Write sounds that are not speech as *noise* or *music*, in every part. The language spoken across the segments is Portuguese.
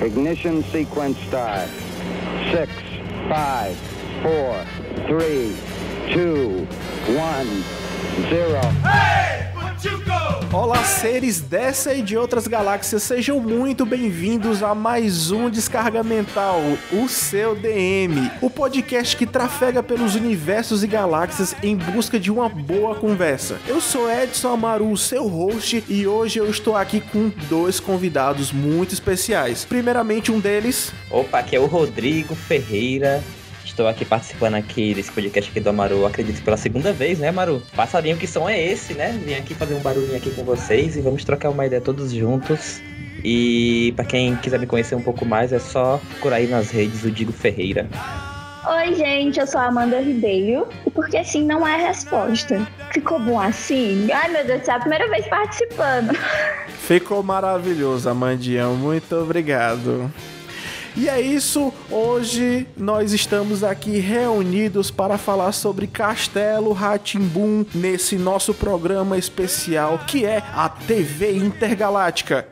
Ignition sequence start. Six, five, four, three, two, one, zero. Hey! Olá, seres dessa e de outras galáxias, sejam muito bem-vindos a mais um Descarga Mental, o seu DM, o podcast que trafega pelos universos e galáxias em busca de uma boa conversa. Eu sou Edson Amaru, seu host, e hoje eu estou aqui com dois convidados muito especiais. Primeiramente, um deles. Opa, aqui é o Rodrigo Ferreira, Estou aqui participando aqui desse podcast aqui do Amaru, acredito pela segunda vez, né, Amaru? Passarinho que som é esse, né? Vim aqui fazer um barulhinho aqui com vocês e vamos trocar uma ideia todos juntos. E para quem quiser me conhecer um pouco mais, é só procurar aí nas redes o Digo Ferreira. Oi, gente, eu sou a Amanda Ribeiro. Porque assim não é resposta. Ficou bom assim? Ai, meu Deus é a primeira vez participando. Ficou maravilhoso, Amandinha. Muito obrigado. E é isso, hoje nós estamos aqui reunidos para falar sobre Castelo Ratimbum nesse nosso programa especial que é a TV Intergaláctica.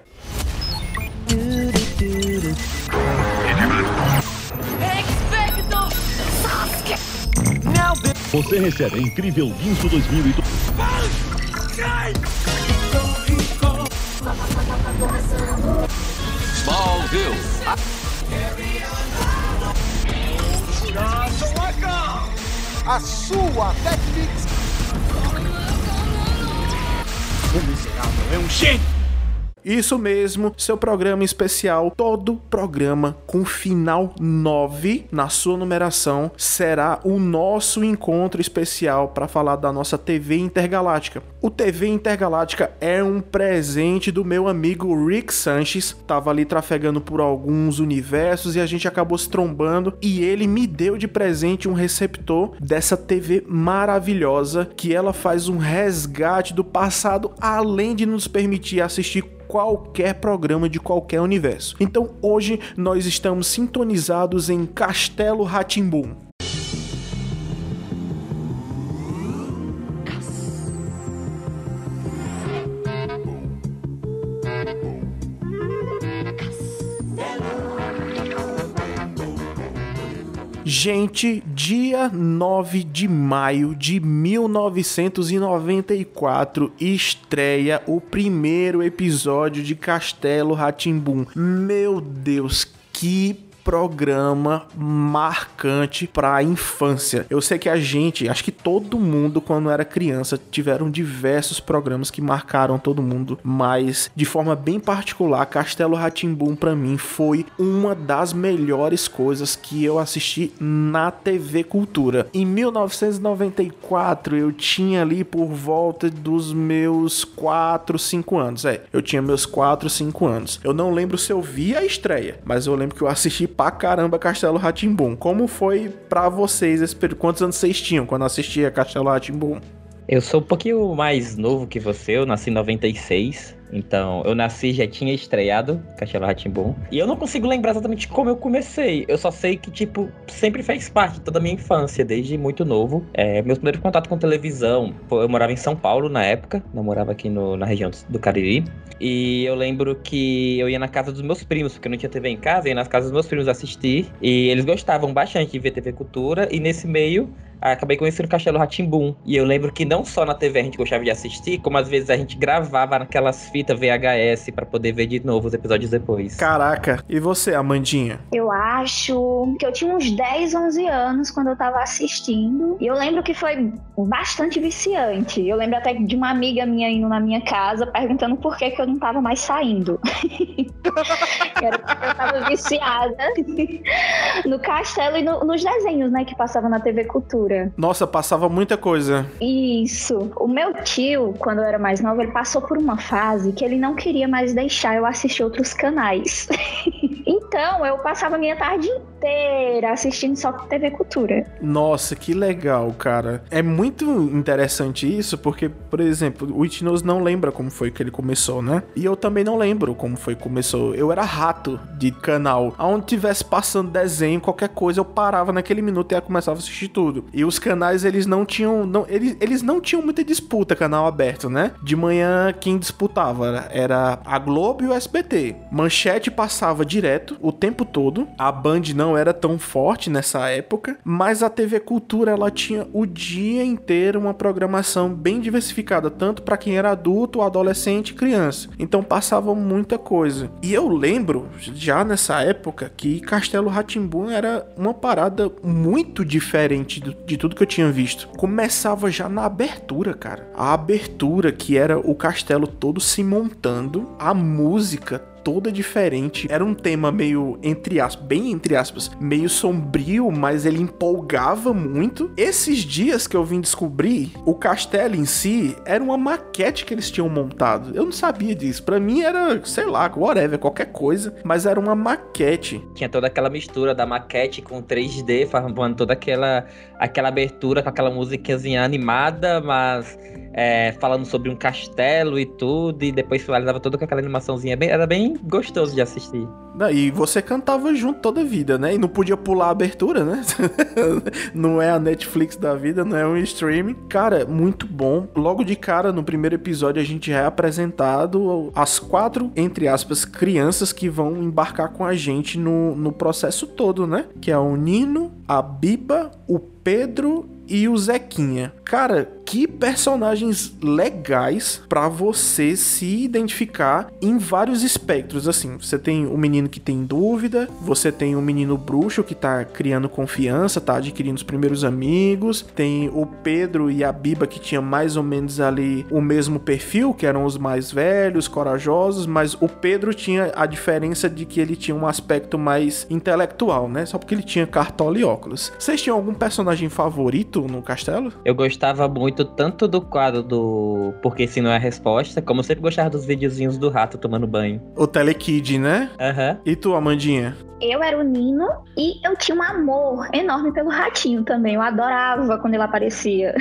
Você recebe a incrível Guinso 2002. Smallville. A sua Netflix. O miserável é um gênio. Isso mesmo, seu programa especial, todo programa com final 9 na sua numeração será o nosso encontro especial para falar da nossa TV Intergaláctica. O TV Intergaláctica é um presente do meu amigo Rick Sanches, tava ali trafegando por alguns universos e a gente acabou se trombando e ele me deu de presente um receptor dessa TV maravilhosa que ela faz um resgate do passado além de nos permitir assistir qualquer programa de qualquer universo. Então hoje nós estamos sintonizados em Castelo Ratimbum. Gente, dia 9 de maio de 1994 estreia o primeiro episódio de Castelo Ratimbum. Meu Deus, que programa marcante para a infância. Eu sei que a gente, acho que todo mundo quando era criança tiveram diversos programas que marcaram todo mundo, mas de forma bem particular, Castelo Ratimbum para mim foi uma das melhores coisas que eu assisti na TV Cultura. Em 1994 eu tinha ali por volta dos meus 4, 5 anos. É, eu tinha meus 4, 5 anos. Eu não lembro se eu vi a estreia, mas eu lembro que eu assisti pra caramba Castelo Ratimbum. Como foi para vocês? Quantos anos vocês tinham quando assistia Castelo Ratimbum? Eu sou um pouquinho mais novo que você, eu nasci em 96. Então, eu nasci já tinha estreado Castelo Ratimbum. E eu não consigo lembrar exatamente como eu comecei. Eu só sei que, tipo, sempre fez parte toda a minha infância, desde muito novo. É, meu primeiro contato com televisão, eu morava em São Paulo na época, não morava aqui no, na região do Cariri. E eu lembro que eu ia na casa dos meus primos, porque eu não tinha TV em casa, eu ia nas casas dos meus primos assistir. E eles gostavam bastante de ver TV Cultura. E nesse meio, acabei conhecendo o Castelo Ratimbum. E eu lembro que não só na TV a gente gostava de assistir, como às vezes a gente gravava naquelas fita VHS para poder ver de novo os episódios depois. Caraca, e você, Amandinha? Eu acho que eu tinha uns 10, 11 anos quando eu tava assistindo. E eu lembro que foi bastante viciante. Eu lembro até de uma amiga minha indo na minha casa perguntando por que, que eu não tava mais saindo. *laughs* Era porque eu tava viciada *laughs* no castelo e no, nos desenhos, né, que passavam na TV Cultura. Nossa, passava muita coisa. Isso. O meu tio, quando eu era mais nova, ele passou por uma fase que ele não queria mais deixar eu assistir outros canais. *laughs* então eu passava a minha tarde inteira assistindo só TV Cultura. Nossa, que legal, cara. É muito interessante isso, porque, por exemplo, o Itinoso não lembra como foi que ele começou, né? E eu também não lembro como foi que começou. Eu era rato de canal. Aonde tivesse passando desenho, qualquer coisa, eu parava naquele minuto e começava a assistir tudo. E os canais, eles não tinham. Não, eles, eles não tinham muita disputa, canal aberto, né? De manhã, quem disputava era a Globo e o SBT. Manchete passava direto o tempo todo. A Band não era tão forte nessa época, mas a TV Cultura ela tinha o dia inteiro uma programação bem diversificada, tanto para quem era adulto, adolescente criança. Então passava muita coisa. E eu lembro já nessa época que Castelo Ratimbun era uma parada muito diferente do, de tudo que eu tinha visto. Começava já na abertura, cara. A abertura que era o castelo todo se montando, a música toda diferente. Era um tema meio, entre aspas, bem entre aspas, meio sombrio, mas ele empolgava muito. Esses dias que eu vim descobrir, o castelo em si era uma maquete que eles tinham montado. Eu não sabia disso. Para mim era, sei lá, whatever, qualquer coisa, mas era uma maquete. Tinha toda aquela mistura da maquete com 3D, formando toda aquela, aquela abertura com aquela musiquinha animada, mas é, falando sobre um castelo e tudo, e depois finalizava toda com aquela animaçãozinha. Bem, era bem gostoso de assistir. E você cantava junto toda a vida, né? E não podia pular a abertura, né? *laughs* não é a Netflix da vida, não é um streaming. Cara, muito bom. Logo de cara, no primeiro episódio, a gente já é apresentado as quatro, entre aspas, crianças que vão embarcar com a gente no, no processo todo, né? Que é o Nino, a Biba, o Pedro e o Zequinha. Cara, que personagens legais para você se identificar em vários espectros. Assim, você tem o menino que tem dúvida, você tem o menino bruxo que tá criando confiança, tá adquirindo os primeiros amigos, tem o Pedro e a Biba que tinha mais ou menos ali o mesmo perfil, que eram os mais velhos, corajosos, mas o Pedro tinha a diferença de que ele tinha um aspecto mais intelectual, né? Só porque ele tinha cartola e óculos. Vocês tinham algum personagem favorito no castelo? Eu gostava muito tanto do quadro do Porque Se Não É a Resposta, como eu sempre gostava dos videozinhos do rato tomando banho. O Telekid, né? Aham. Uhum. E tu, Amandinha? Eu era o Nino e eu tinha um amor enorme pelo ratinho também. Eu adorava quando ele aparecia.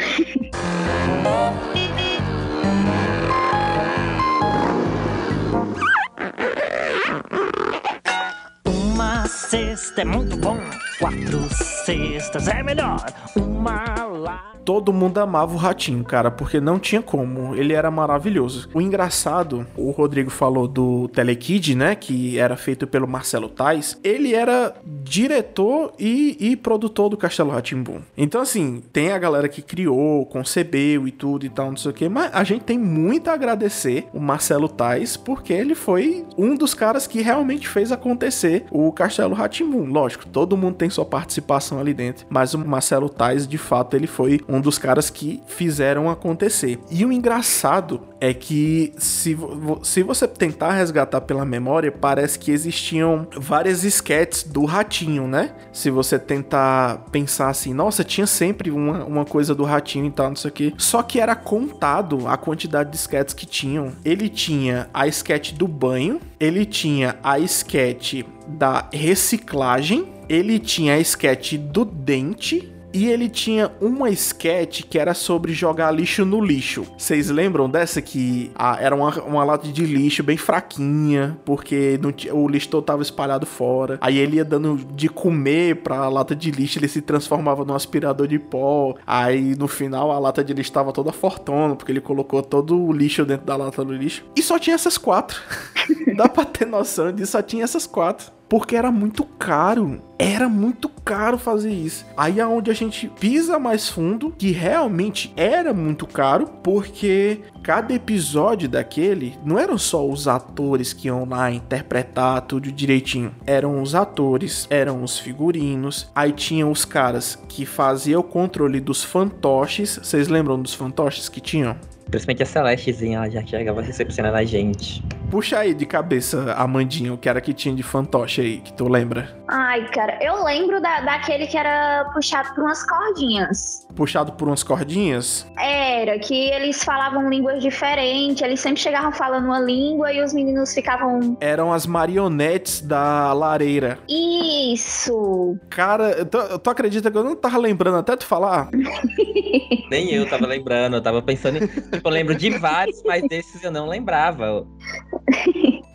Uma cesta é muito bom, quatro cestas é melhor. Uma lá todo mundo amava o Ratinho, cara, porque não tinha como. Ele era maravilhoso. O engraçado, o Rodrigo falou do Telekid, né? Que era feito pelo Marcelo Tais. Ele era diretor e, e produtor do Castelo Ratimbum. Então, assim, tem a galera que criou, concebeu e tudo e tal, não sei o que. Mas a gente tem muito a agradecer o Marcelo Tais, porque ele foi um dos caras que realmente fez acontecer o Castelo Ratimbum. Lógico, todo mundo tem sua participação ali dentro. Mas o Marcelo Tais, de fato, ele foi um dos caras que fizeram acontecer. E o engraçado é que se, se você tentar resgatar pela memória, parece que existiam várias sketches do Ratinho, né? Se você tentar pensar assim, nossa, tinha sempre uma, uma coisa do Ratinho e tal, não sei o que. Só que era contado a quantidade de sketches que tinham. Ele tinha a sketch do banho, ele tinha a sketch da reciclagem, ele tinha a sketch do dente, e ele tinha uma sketch que era sobre jogar lixo no lixo. Vocês lembram dessa que ah, era uma, uma lata de lixo bem fraquinha, porque o lixo todo tava espalhado fora. Aí ele ia dando de comer pra lata de lixo, ele se transformava num aspirador de pó. Aí no final a lata de lixo tava toda fortona, porque ele colocou todo o lixo dentro da lata do lixo. E só tinha essas quatro. *laughs* Dá pra ter noção disso, só tinha essas quatro porque era muito caro. Era muito caro fazer isso. Aí é onde a gente pisa mais fundo, que realmente era muito caro, porque cada episódio daquele não eram só os atores que iam lá interpretar tudo direitinho. Eram os atores, eram os figurinos, aí tinham os caras que faziam o controle dos fantoches. Vocês lembram dos fantoches que tinham? Principalmente a Celestezinha, ela já chegava recepcionando a gente. Puxa aí de cabeça, Amandinha, o que era que tinha de fantoche aí, que tu lembra? Ai, cara, eu lembro da, daquele que era puxado por umas cordinhas. Puxado por umas cordinhas? Era, que eles falavam línguas diferentes, eles sempre chegavam falando uma língua e os meninos ficavam. Eram as marionetes da lareira. Isso! Cara, tu, tu acredita que eu não tava lembrando até tu falar? *laughs* Nem eu tava lembrando, eu tava pensando em. Tipo, eu lembro de vários, mas desses eu não lembrava.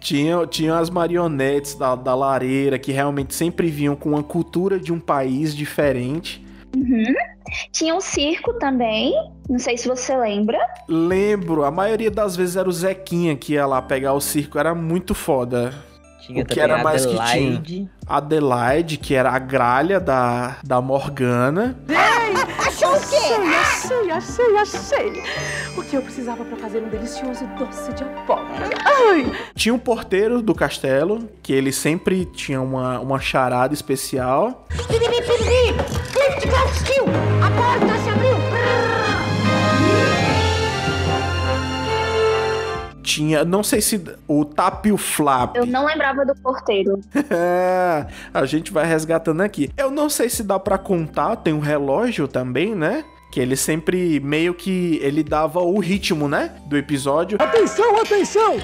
Tinha, tinha as marionetes da, da lareira que realmente sempre vinham com uma cultura de um país diferente. Uhum. Tinha um circo também, não sei se você lembra. Lembro, a maioria das vezes era o Zequinha que ia lá pegar o circo, era muito foda. Tinha O que também era mais que Adelaide. Adelaide, que era a gralha da, da Morgana. Achou o quê? Achei, achei, achei. O que eu precisava pra fazer um delicioso doce de abóbora. Ai, Tinha um porteiro do castelo, que ele sempre tinha uma, uma charada especial. A porta se Tinha, não sei se o Tapio Flap. Eu não lembrava do porteiro. *laughs* É, a gente vai resgatando aqui. Eu não sei se dá pra contar, tem um relógio também, né? Que ele sempre meio que ele dava o ritmo, né, do episódio. Atenção, atenção!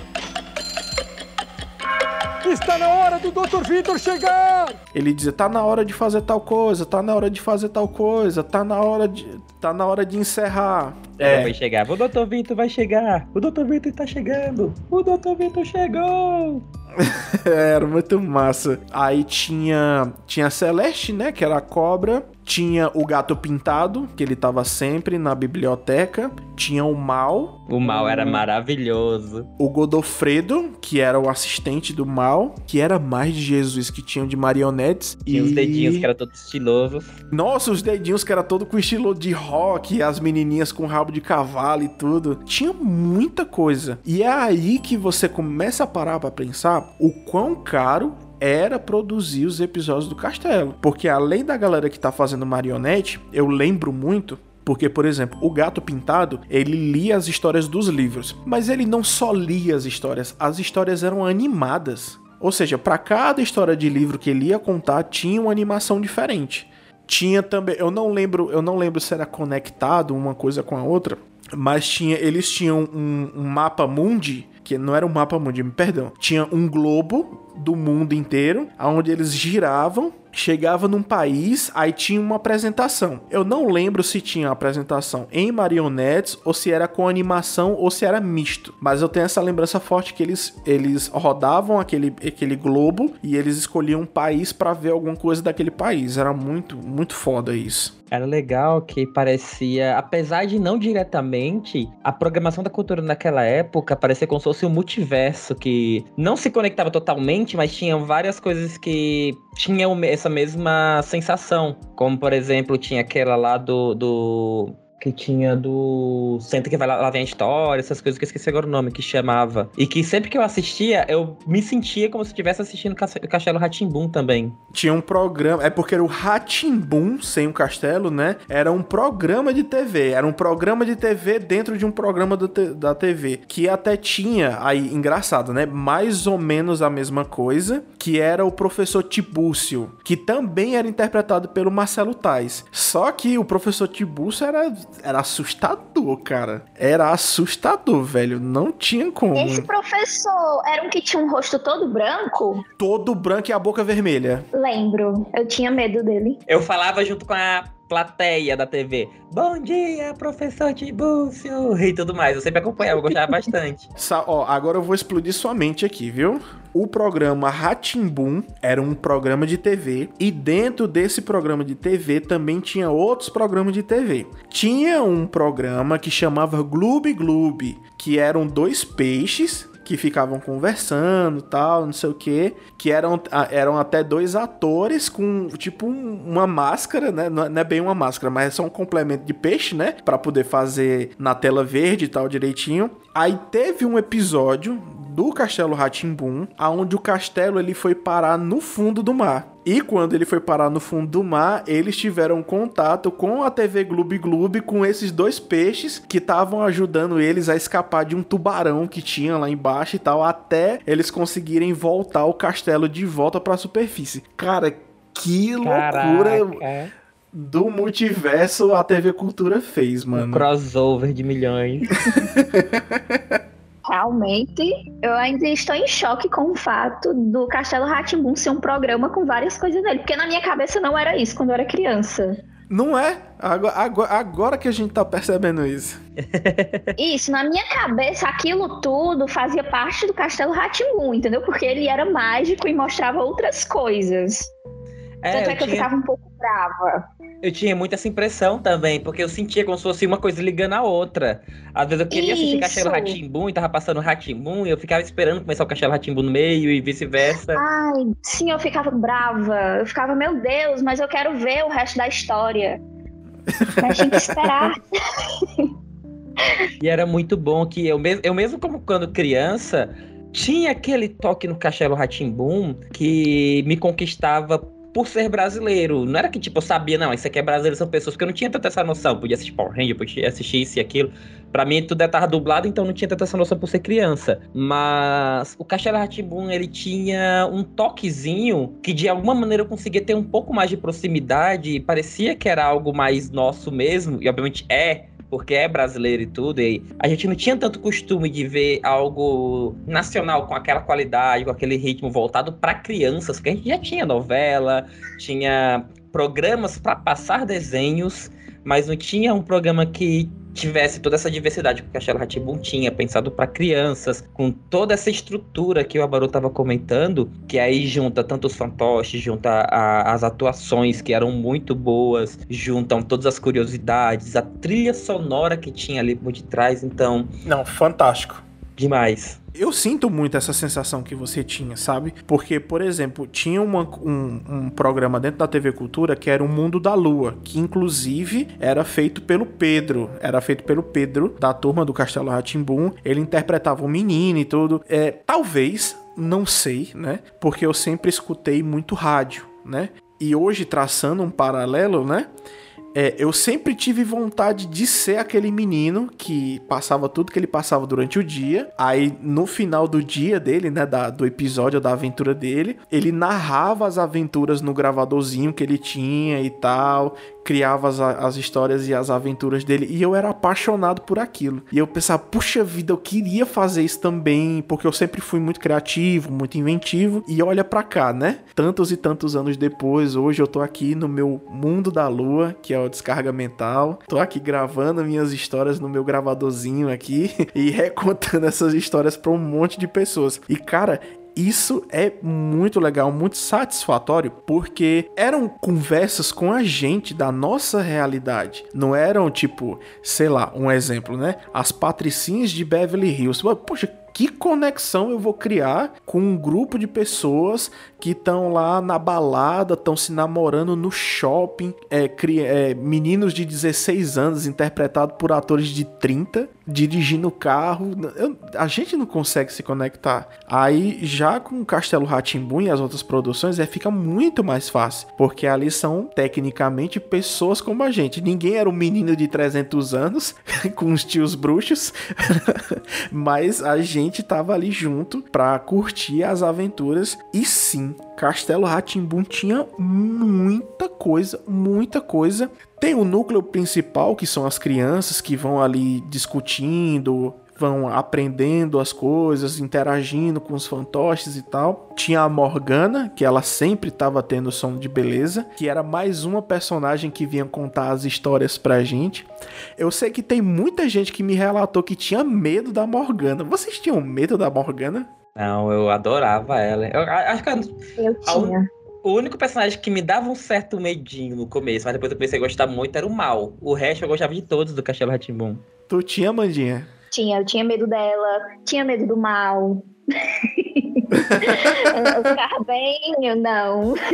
Está na hora do Dr. Vitor chegar! Ele dizia: "Tá na hora de fazer tal coisa, tá na hora de fazer tal coisa, tá na hora de tá na hora de encerrar". É. É, Vai chegar. O Dr. Vitor vai chegar. O Dr. Vitor tá chegando. O Dr. Vitor chegou. *laughs* era muito massa. Aí tinha tinha a Celeste, né, que era a cobra, tinha o gato pintado, que ele tava sempre na biblioteca, tinha o Mal, O mal era maravilhoso. o Godofredo, que era o assistente do mal, que era mais de Jesus, que tinham de marionetes. Tinha os dedinhos que eram todos estilosos. Nossa, os dedinhos que era todo com estilo de rock, as menininhas com rabo de cavalo e tudo. Tinha muita coisa. E é aí que você começa a parar pra pensar o quão caro era produzir os episódios do Castelo. Porque além da galera que tá fazendo marionete, eu lembro muito porque, por exemplo, o Gato Pintado, ele lia as histórias dos livros, mas ele não só lia as histórias, as histórias eram animadas. Ou seja, para cada história de livro que ele ia contar, tinha uma animação diferente. Tinha também, eu não lembro, eu não lembro se era conectado uma coisa com a outra, mas tinha, eles tinham um, um mapa mundi, que não era um mapa mundi, me perdão. Tinha um globo do mundo inteiro, onde eles giravam, chegava num país, aí tinha uma apresentação. Eu não lembro se tinha apresentação em marionetes ou se era com animação ou se era misto, mas eu tenho essa lembrança forte que eles eles rodavam aquele aquele globo e eles escolhiam um país pra ver alguma coisa daquele país. Era muito muito foda isso. Era legal que parecia, apesar de não diretamente, a programação da cultura naquela época parecia como se fosse um multiverso que não se conectava totalmente, mas tinha várias coisas que tinham essa mesma sensação. Como, por exemplo, tinha aquela lá do. do que tinha do Senta que vai lá, lá vem a história, essas coisas que eu esqueci agora o nome, que chamava. E que sempre que eu assistia, eu me sentia como se estivesse assistindo Cas- Castelo Ratimbum também. Tinha um programa, é porque era o Ratimbum sem o castelo, né? Era um programa de TV, era um programa de TV dentro de um programa te- da TV, que até tinha aí engraçado, né? Mais ou menos a mesma coisa, que era o professor Tibúcio, que também era interpretado pelo Marcelo Tais. Só que o professor Tibúcio era era assustador, cara. Era assustador, velho. Não tinha como. Esse professor era um que tinha um rosto todo branco? Todo branco e a boca vermelha. Lembro. Eu tinha medo dele. Eu falava junto com a plateia da TV. Bom dia, professor Tibúcio! E tudo mais. Eu sempre acompanhava, eu gostava bastante. *laughs* Sa- ó, agora eu vou explodir sua mente aqui, viu? O programa Ratimbum era um programa de TV e dentro desse programa de TV também tinha outros programas de TV. Tinha um programa que chamava Gloob Gloob, que eram dois peixes que ficavam conversando, tal, não sei o que, que eram, eram até dois atores com tipo um- uma máscara, né? É não é bem uma máscara, mas é só um complemento de peixe, né? Pra poder fazer na tela verde e tal direitinho. Aí teve um episódio do Castelo Ratimbum, aonde o castelo ele foi parar no fundo do mar. E quando ele foi parar no fundo do mar, eles tiveram contato com a TV Gloob Gloob com esses dois peixes que estavam ajudando eles a escapar de um tubarão que tinha lá embaixo e tal, até eles conseguirem voltar o castelo de volta para a superfície. Cara, que loucura Caraca. do multiverso a TV Cultura fez, Um mano. crossover de milhões. *laughs* Realmente, eu ainda estou em choque com o fato do Castelo Ratimbum ser um programa com várias coisas nele. Porque na minha cabeça não era isso quando eu era criança. Não é? Agora, agora, agora que a gente tá percebendo isso. *laughs* Isso, na minha cabeça, aquilo tudo fazia parte do Castelo Ratimbum, entendeu? Porque ele era mágico e mostrava outras coisas. É, Tanto é eu que eu tinha... ficava um pouco brava. Eu tinha muito essa impressão também, porque eu sentia como se fosse uma coisa ligando a outra. Às vezes eu queria assistir Isso. Castelo Ratimbum e tava passando Ratimbum e eu ficava esperando começar o Castelo Ratimbum no meio e vice-versa. Ai, sim, eu ficava brava. Eu ficava, meu Deus, mas eu quero ver o resto da história. Mas tinha que esperar. *laughs* *laughs* E era muito bom que eu mesmo, eu mesmo como quando criança, tinha aquele toque no Castelo Ratimbum que me conquistava por ser brasileiro. Não era que, tipo, eu sabia, não, isso aqui é brasileiro, são pessoas que eu não tinha tanta essa noção. Podia assistir Power Ranger, podia assistir isso e aquilo. Pra mim, tudo estava dublado, então não tinha tanta essa noção por ser criança. Mas o Castelo Ratimbum, ele tinha um toquezinho que, de alguma maneira, eu conseguia ter um pouco mais de proximidade. Parecia que era algo mais nosso mesmo, e obviamente é, porque é brasileiro e tudo, e a gente não tinha tanto costume de ver algo nacional com aquela qualidade, com aquele ritmo voltado para crianças, porque a gente já tinha novela, tinha programas para passar desenhos, mas não tinha um programa que tivesse toda essa diversidade que o Castelo Ratimbun tinha, pensado para crianças, com toda essa estrutura que o Abaru estava comentando, que aí junta tanto os fantoches, junta a- as atuações que eram muito boas, juntam todas as curiosidades, a trilha sonora que tinha ali por detrás, então, Não, fantástico. demais. Eu sinto muito essa sensação que você tinha, sabe? Porque, por exemplo, tinha uma- um, um programa dentro da TV Cultura que era o Mundo da Lua, que inclusive era feito pelo Pedro. Era feito pelo Pedro, da turma do Castelo Ratimbum. Ele interpretava o menino e tudo. É, talvez, não sei, né? Porque eu sempre escutei muito rádio, né? E hoje, traçando um paralelo, né? É, eu sempre tive vontade de ser aquele menino que passava tudo que ele passava durante o dia. Aí, no final do dia dele, né, da- do episódio da aventura dele, ele narrava as aventuras no gravadorzinho que ele tinha e tal, criava as, as histórias e as aventuras dele. E eu era apaixonado por aquilo. E eu pensava, puxa vida, eu queria fazer isso também, porque eu sempre fui muito criativo, muito inventivo. E olha pra cá, né? Tantos e tantos anos depois, hoje eu tô aqui no meu mundo da lua, que é o descarga mental. Tô aqui gravando minhas histórias no meu gravadorzinho aqui *laughs* e recontando essas histórias pra um monte de pessoas. E cara, isso é muito legal, muito satisfatório, porque eram conversas com a gente da nossa realidade. Não eram tipo, sei lá, um exemplo, né? As patricinhas de Beverly Hills. Poxa, que conexão eu vou criar com um grupo de pessoas que estão lá na balada, estão se namorando no shopping, é, é, meninos de 16 anos interpretados por atores de 30, dirigindo carro. Eu- a gente não consegue se conectar. Aí já com Castelo Ratimbun e as outras produções, é, fica muito mais fácil, porque ali são tecnicamente pessoas como a gente. Ninguém era um menino de 300 anos *laughs* com os tios bruxos, *laughs* mas a gente tava ali junto pra curtir as aventuras. E sim, Castelo Ratimbun tinha muita coisa, muita coisa. Tem o núcleo principal, que são as crianças que vão ali discutindo, vão aprendendo as coisas, interagindo com os fantoches e tal. Tinha a Morgana, que ela sempre estava tendo som de beleza, que era mais uma personagem que vinha contar as histórias pra gente. Eu sei que tem muita gente que me relatou que tinha medo da Morgana. Vocês tinham medo da Morgana? Não, eu adorava ela. Eu acho que Eu tinha. o único personagem que me dava um certo medinho no começo, mas depois eu comecei a gostar muito, era o mal. O resto eu gostava de todos do Castelo Ratimbum. Tu tinha, Mandinha? Tinha, eu tinha medo dela, tinha medo do mal. *laughs* o Carbenho, não. *laughs*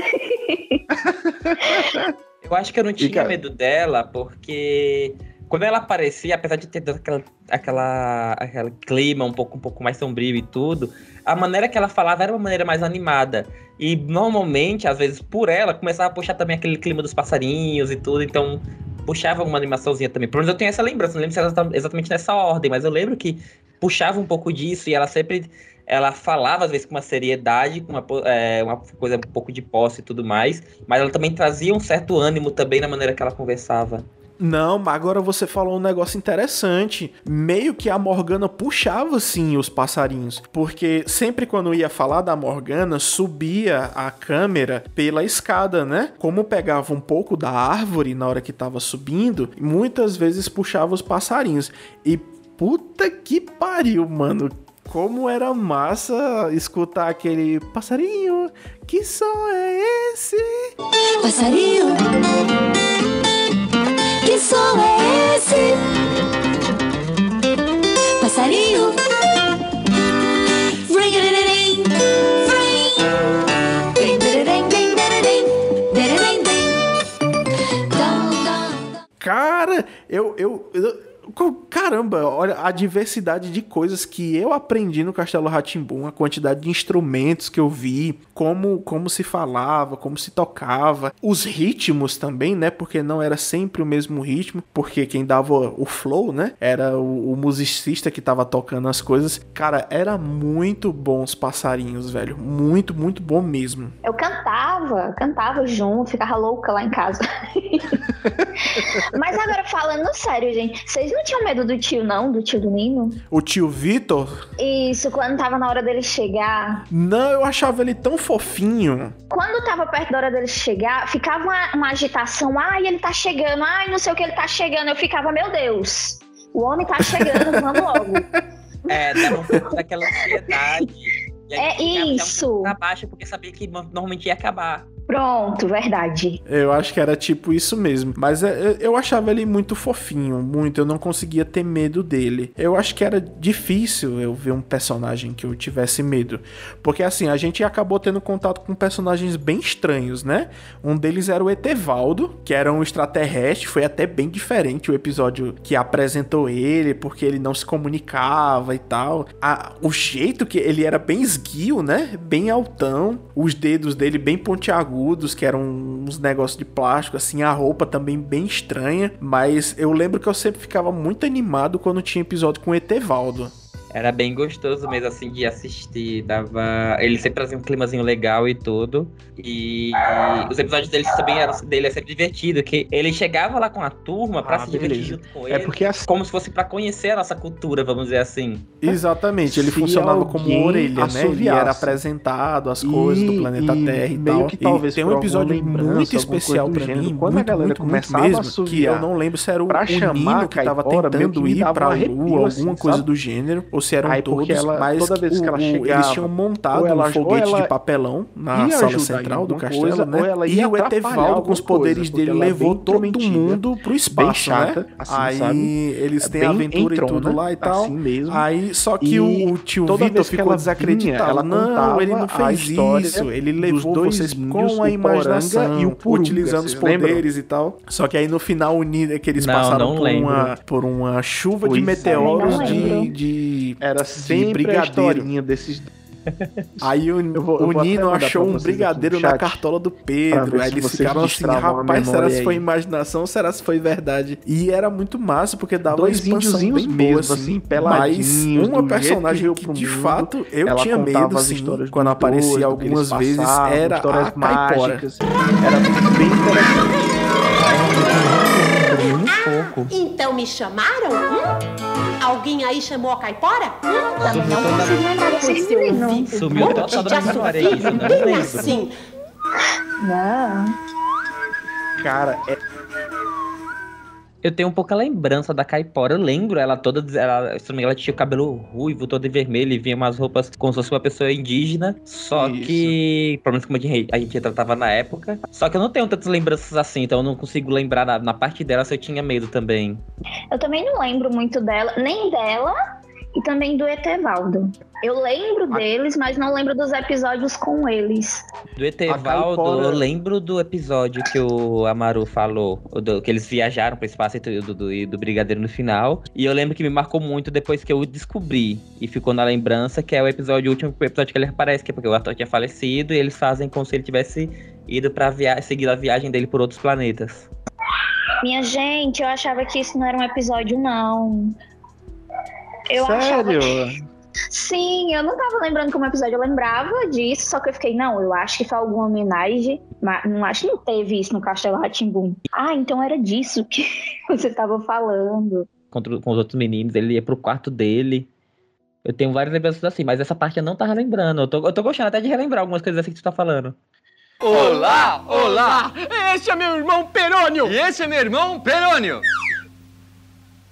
Eu acho que eu não tinha cara- medo dela, porque quando ela aparecia, apesar de ter dado aquela, aquela, aquele clima um pouco, um pouco mais sombrio e tudo, a maneira que ela falava era uma maneira mais animada. E normalmente, às vezes, por ela, começava a puxar também aquele clima dos passarinhos e tudo, então puxava uma animaçãozinha também. Pelo menos eu tenho essa lembrança, não lembro se ela tá exatamente nessa ordem, mas eu lembro que puxava um pouco disso e ela sempre. Ela falava, às vezes, com uma seriedade, com uma, é, uma coisa um pouco de posse e tudo mais, mas ela também trazia um certo ânimo também na maneira que ela conversava. Não, mas agora você falou um negócio interessante. Meio que a Morgana puxava sim os passarinhos, porque sempre quando ia falar da Morgana, subia a câmera pela escada, né? Como pegava um pouco da árvore na hora que tava subindo, muitas vezes puxava os passarinhos. E puta que pariu, mano. Como era massa escutar aquele passarinho. Que som é esse? Passarinho, que som é esse? Passarinho, ring, dum, dum. Cara, eu, eu, eu- Caramba, olha a diversidade de coisas que eu aprendi no Castelo Ratimbum, a quantidade de instrumentos que eu vi, como, como se falava, como se tocava, os ritmos também, né? Porque não era sempre o mesmo ritmo, porque quem dava o flow, né? Era o, o musicista que tava tocando as coisas. Cara, era muito bom os passarinhos, velho. Muito, muito bom mesmo. Eu cantava, cantava junto, ficava louca lá em casa. *laughs* Mas agora falando sério, gente, vocês não tinham medo do tio, não? Do tio do Nino? O tio Vitor, Isso, quando tava na hora dele chegar. não, eu achava ele tão fofinho. Quando tava perto da hora dele chegar, ficava uma, uma agitação. Ai, ele tá chegando. Ai, não sei o que ele tá chegando. Eu ficava, meu Deus, o homem tá chegando, *laughs* vamos logo. É, dava um pouco daquela ansiedade. E aí É um isso. Pra baixo, porque sabia que no- normalmente ia acabar. Pronto, verdade. Eu acho que era tipo isso mesmo. Mas é, eu- achava ele muito fofinho, muito. Eu não conseguia ter medo dele. Eu acho que era difícil eu ver um personagem que eu tivesse medo. Porque assim, a gente acabou tendo contato com personagens bem estranhos, né? Um deles era o Etevaldo, que era um extraterrestre. Foi até bem diferente o episódio que apresentou ele, porque ele não se comunicava e tal. A- o jeito que ele era bem esguio, né? Bem altão. Os dedos dele bem pontiagudos, que eram uns negócios de plástico, assim. A roupa também bem estranha. Mas eu lembro que eu sempre ficava muito animado quando tinha episódio com Etevaldo. Era bem gostoso mesmo, assim, de assistir. Dava. Ele sempre trazia um climazinho legal e tudo. E os episódios dele também eram dele é sempre divertido. Que ele chegava lá com a turma pra Ah, se divertir beleza. junto com É ele. porque assim, Como se fosse pra conhecer a nossa cultura, vamos dizer assim. Exatamente, ele Se funcionava como orelha, né? Ele era apresentado as coisas do E- planeta e Terra e meio tal. que talvez e tem um episódio muito especial do pra gênero, mim, quando a muito, galera muito, muito começava a mesmo, que assoviar eu não lembro se era o, o Nino a que tava que tentando ir pra lua, assim, alguma coisa do gênero, ou se eram Aí, todos, ela- mas toda vez que ela o- o- eles chegava, tinham montado ela- um foguete ela de papelão na sala central do castelo, coisa, né? ela E o Etevaldo, com os poderes coisa, dele, é levou todo mundo pro espaço, chata, né? assim, Aí sabe? eles É têm bem aventura e tudo entrona, lá e tal. assim mesmo. Aí, só que E o, o tio Vitor ficou ela desacreditado. vinha, ela não, ele não fez isso. Ele levou vocês com a imaginação, e o utilizando os poderes e tal. Só que aí no final que eles passaram por, uma, chuva de é. meteoros de. De. Era sempre a brigadeiro. historinha desses *laughs* Aí o, vou- o Nino achou um brigadeiro na cartola do Pedro. Aí eles ficaram assim, a rapaz, será se foi imaginação ou será se foi verdade? E era muito massa, porque dava Dois uma expansão índiozinhos mesmo, assim, assim, Mas peladinhos, uma jeito que personagem veio que, pro de mundo, fato eu tinha medo, as sim, histórias quando aparecia que algumas vezes, era histórias a caipora. mágicas. Era bem interessante. Pouco. Então me chamaram? Hum? Alguém aí chamou a caipora? Hum? Também não lembrar desse Pois eu menino. vi um Sumiu monte de não bem assim. Não. Cara, é, Eu tenho um pouca lembrança da Caipora. Eu lembro ela toda. Ela, se não me engano, ela tinha o cabelo ruivo, todo em vermelho, e vinha umas roupas como se fosse uma pessoa indígena. Só Isso. que. Pelo menos como a gente, a gente tratava na época. Só que eu não tenho tantas lembranças assim, então eu não consigo lembrar na, na parte dela se eu tinha medo também. Eu também não lembro muito dela, nem dela e também do Etevaldo. Eu lembro deles, mas não lembro dos episódios com eles. Do Etevaldo, Caipora- eu lembro do episódio que o Amaru falou, o do- que eles viajaram pro espaço e do, do, do Brigadeiro no final. E eu lembro que me marcou muito depois que eu o descobri e ficou na lembrança, que é o episódio o último episódio que ele aparece, que é porque o ator tinha falecido e eles fazem como se ele tivesse ido pra via seguir a viagem dele por outros planetas. Minha gente, eu achava que isso não era um episódio, não. Eu achava sério? Sim, eu não tava lembrando como episódio, eu lembrava disso, só que eu fiquei, não, eu acho que foi alguma homenagem, mas não acho que não teve isso no Castelo Ratimbum. Ah, então era disso que *laughs* você tava falando. Contra, com os outros meninos, ele ia pro quarto dele. Eu tenho várias lembranças assim, mas essa parte eu não tava lembrando. Eu tô, eu tô gostando até de relembrar algumas coisas assim que tu tá falando. Olá, olá! Esse é meu irmão Perônio! E esse é meu irmão Perônio!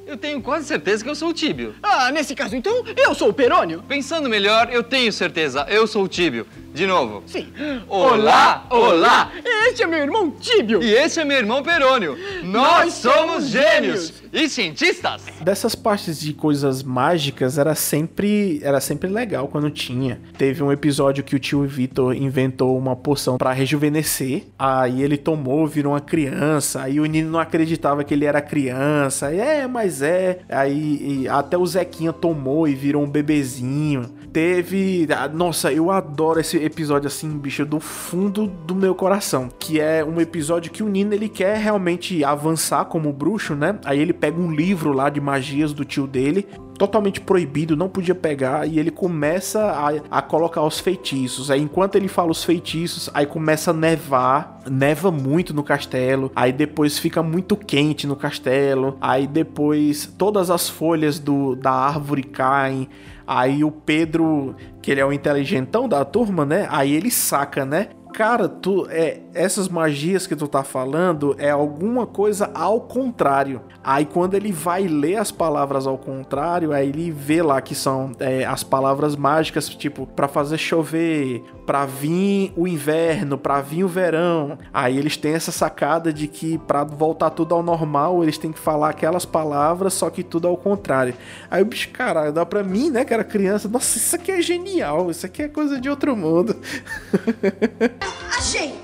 Eu tenho quase certeza que eu sou o Tíbio. Ah, nesse caso então, eu sou o Perônio. Pensando melhor, eu tenho certeza, eu sou o Tíbio. De novo. Sim. Olá, olá! Este é meu irmão Tíbio. E esse é meu irmão Perônio. Nós somos gênios e cientistas. Dessas partes de coisas mágicas era sempre era sempre legal quando tinha. Teve um episódio que o tio Vitor inventou uma poção pra rejuvenescer. Aí ele tomou, virou uma criança. Aí o Nino não acreditava que ele era criança. Aí, é, mas é. Aí até o Zequinha tomou e virou um bebezinho. Teve. Nossa, eu adoro esse episódio assim, bicho, do fundo do meu coração. Que é um episódio que o Nino ele quer realmente avançar como bruxo, né? Aí ele pega um livro lá de magias do tio dele. Totalmente proibido, não podia pegar, e ele começa a, a colocar os feitiços. Aí, enquanto ele fala os feitiços, aí começa a nevar, neva muito no castelo. Aí depois fica muito quente no castelo. Aí depois todas as folhas do, da árvore caem. Aí o Pedro, que ele é o inteligentão da turma, né? Aí ele saca, né? Cara, tu é essas magias que tu tá falando é alguma coisa ao contrário. Aí quando ele vai ler as palavras ao contrário, aí ele vê lá que são é, as palavras mágicas, tipo, pra fazer chover, pra vir o inverno, pra vir o verão. Aí eles têm essa sacada de que pra voltar tudo ao normal, eles têm que falar aquelas palavras, só que tudo ao contrário. Aí o bicho, cara, dá pra mim, né, que era criança, nossa, isso aqui é genial, isso aqui é coisa de outro mundo. *laughs* Achei!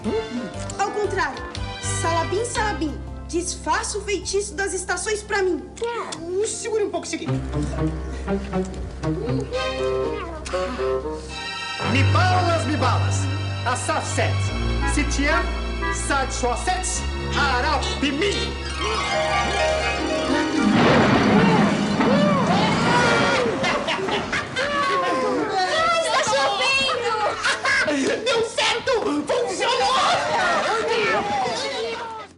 Ao contrário. Salabim, Salabim. Desfaça o feitiço das estações pra mim. Uh, Segure um pouco isso aqui. Mi balas, mi balas. Assaf set. Sitian, sad soaset, arau pimi. Está chovendo! *laughs* Deu certo! Funcionou!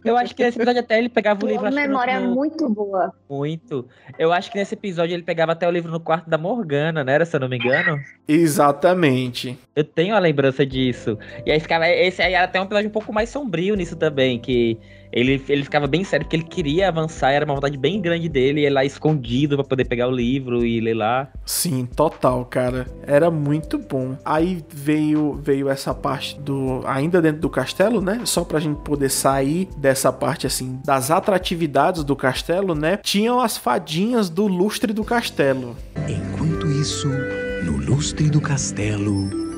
Eu acho que nesse episódio até ele pegava o livro. No- memória no- muito boa. Muito. Eu acho que nesse episódio ele pegava até o livro no quarto da Morgana, né? Era, se eu não me engano. Exatamente. Eu tenho a lembrança disso. E aí ficava. Esse aí era até um episódio um pouco mais sombrio nisso também. Que ele, ele ficava bem sério, porque ele queria avançar, era uma vontade bem grande dele, ir lá escondido pra poder pegar o livro e ler lá. Sim, total, cara. Era muito bom. Aí veio veio essa parte do ainda dentro do castelo, né? Só pra gente poder sair dessa parte assim das atratividades do castelo, né? Tinham as fadinhas do lustre do castelo. Enquanto isso, no lustre do castelo.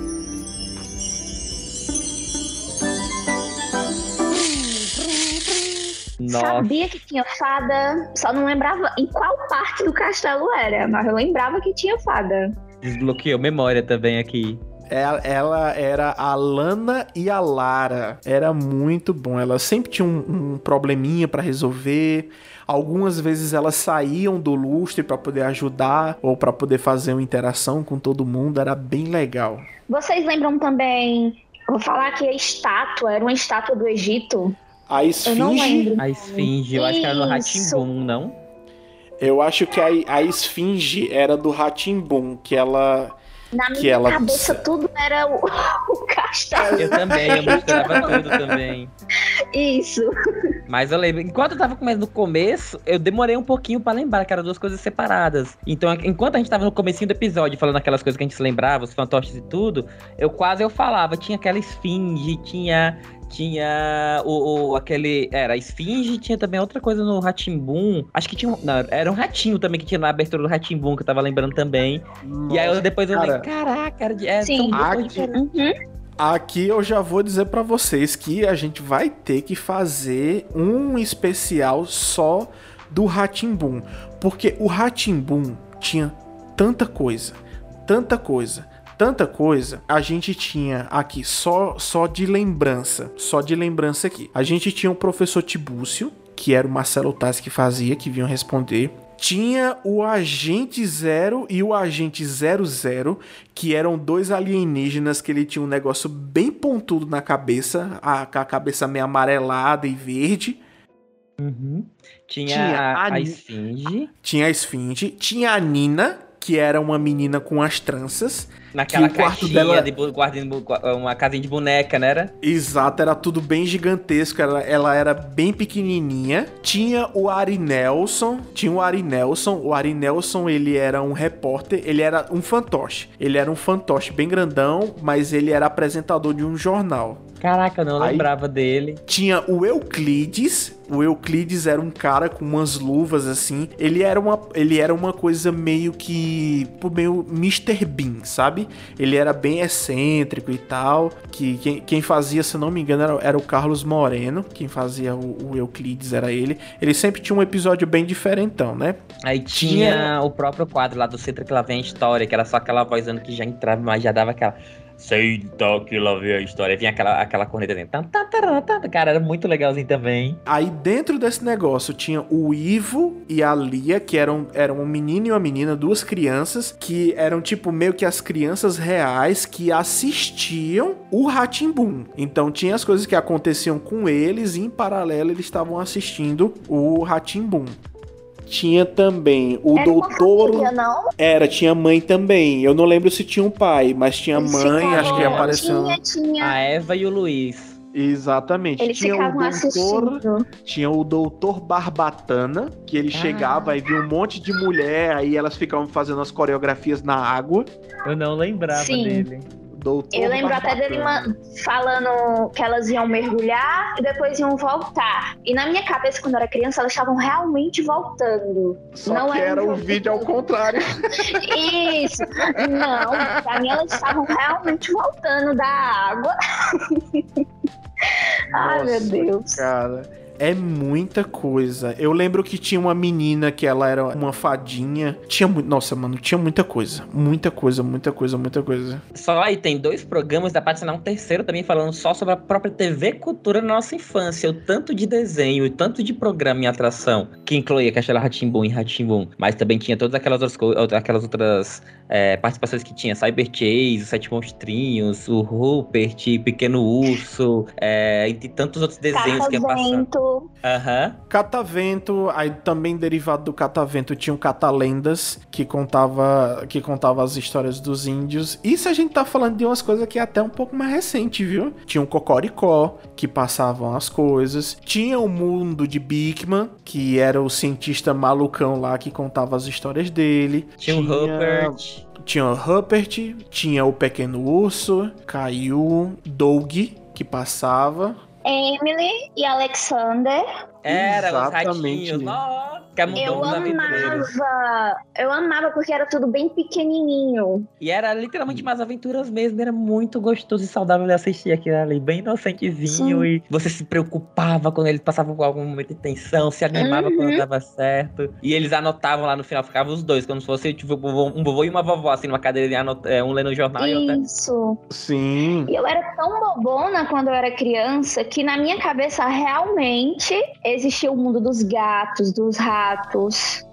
Nossa. Sabia que tinha fada, só não lembrava em qual parte do castelo era, mas eu lembrava que tinha fada. Desbloqueou memória também aqui. Ela, ela era a Lana e a Lara. Era muito bom. Ela sempre tinha um, um probleminha pra resolver. Algumas vezes elas saíam do lustre pra poder ajudar ou pra poder fazer uma interação com todo mundo. Era bem legal. Vocês lembram também? Vou falar que a estátua era uma estátua do Egito. A esfinge. A esfinge, eu acho que era no Isso. Ratimbum, não? Eu acho que a, a esfinge era do Ratimbum, que ela. Na que minha ela cabeça *laughs* tudo era o, o castelo. Eu também, eu misturava tudo também. Isso. Mas eu lembro, enquanto eu tava no começo, eu demorei um pouquinho pra lembrar que eram duas coisas separadas. Então, enquanto a gente tava no comecinho do episódio, falando aquelas coisas que a gente se lembrava, os fantoches e tudo, eu quase eu falava, tinha aquela esfinge, tinha tinha o, o- aquele, era a esfinge, tinha também outra coisa no Ratimbum. Acho que tinha, um- não, era um ratinho também que tinha na abertura do Ratimbum que eu tava lembrando também. e aí eu, depois eu Cara, falei, caraca, era de, é, Sim. são Aqui- diferentes. Aqui eu já vou dizer pra vocês que a gente vai ter que fazer um especial só do Ratimbum, porque o Ratimbum tinha tanta coisa, tanta coisa, tanta coisa. A gente tinha aqui só só de lembrança, só de lembrança aqui. A gente tinha o professor Tibúcio, que era o Marcelo Tassi que fazia, que vinham responder. Tinha o Agente Zero e o Agente 00, que eram dois alienígenas que ele tinha um negócio bem pontudo na cabeça, a, a cabeça meio amarelada e verde. Uhum. Tinha, Tinha a, a esfinge. Tinha a Esfinge, tinha a Nina, que era uma menina com as tranças. Naquela que o quarto caixinha dela- de guardando uma casinha de boneca, né? Era? Exato, era tudo bem gigantesco, ela, ela era bem pequenininha. Tinha o Ari Nelson, tinha o Ari Nelson. O Ari Nelson, ele era um repórter, ele era um fantoche. Ele era um fantoche bem grandão, mas ele era apresentador de um jornal. Caraca, eu não Aí- lembrava dele. Tinha o Euclides. O Euclides era um cara com umas luvas assim. Ele era uma, ele era uma coisa meio que. tipo, meio Mr. Bean, sabe? Ele era bem excêntrico e tal. Que quem, quem fazia, se não me engano, era, era o Carlos Moreno. Quem fazia o, o Euclides era ele. Ele sempre tinha um episódio bem diferentão, né? Aí tinha o próprio quadro lá do Centro que lá vem a história, que era só aquela vozando que já entrava, mas já dava aquela. Senta que lá vem a história. Vinha aquela, aquela taran, tan. Cara, era muito legalzinho também. Aí dentro desse negócio tinha o Ivo e a Lia, que eram, eram um menino e uma menina, duas crianças, que eram tipo meio que as crianças reais que assistiam o Ratimbum. Então tinha as coisas que aconteciam com eles e em paralelo eles estavam assistindo o Ratimbum. Tinha também o Era uma doutor. família, não? Era, tinha mãe também. Eu não lembro se tinha um pai, mas tinha Eles mãe, ficavam- acho que apareceu. Tinha, tinha. A Eva e o Luiz. Exatamente. Eles tinha ficavam o doutor, assistindo. tinha o doutor Barbatana, que ele Ah. chegava e via um monte de mulher, aí elas ficavam fazendo as coreografias na água. Eu não lembrava Sim. dele. Doutor Eu lembro até dele falando que elas iam mergulhar e depois iam voltar. E na minha cabeça, quando eu era criança, elas estavam realmente voltando. Só não que era um o jogo. vídeo ao contrário. *laughs* Isso! Não, pra mim elas estavam realmente voltando da água. *laughs* Ai, meu Deus. Cara. É muita coisa. Eu lembro que tinha uma menina que ela era uma fadinha. Tinha muito. Nossa, mano, tinha muita coisa. Muita coisa, muita coisa, muita coisa. Só aí tem dois programas, dá pra adicionar um terceiro também falando só sobre a própria TV Cultura na nossa infância. O tanto de desenho e tanto de programa e atração que incluía Castelo Ratimbum e Ratimbum. Mas também tinha todas aquelas outras, aquelas outras é, participações que tinha. Cyber Chase, os Sete Monstrinhos, o Rupert, Pequeno Urso, é, e tantos outros desenhos que ia passando. Catavento. Aham. Catavento, aí também derivado do Catavento tinha o Catalendas, que contava que contava as histórias dos índios. Isso a gente tá falando de umas coisas que é até um pouco mais recente, viu? Tinha o Cocoricó, que passavam as coisas. Tinha o Mundo de Bigman, que era o cientista malucão lá que contava as histórias dele. Tinha o Rupert. Tinha o Rupert, tinha o Pequeno Urso, Caillou, Doug, que passava. Emily e Alexander. Era, os Exatamente. ratinhos. Nossa, que mudou Eu os amava. Eu amava porque era tudo bem pequenininho. E era literalmente umas aventuras mesmo, era muito gostoso e saudável de assistir aquilo ali, bem inocentezinho. Sim. E você se preocupava quando eles passavam por algum momento de tensão, se animava Uhum. quando dava certo. E eles anotavam lá no final, ficavam os dois, como se fosse tipo, um vovô e uma vovó, assim, numa cadeira, é, um lendo o jornal e outra. Isso. Sim. E eu era tão bobona quando eu era criança que na minha cabeça realmente existia o mundo dos gatos, dos ratos.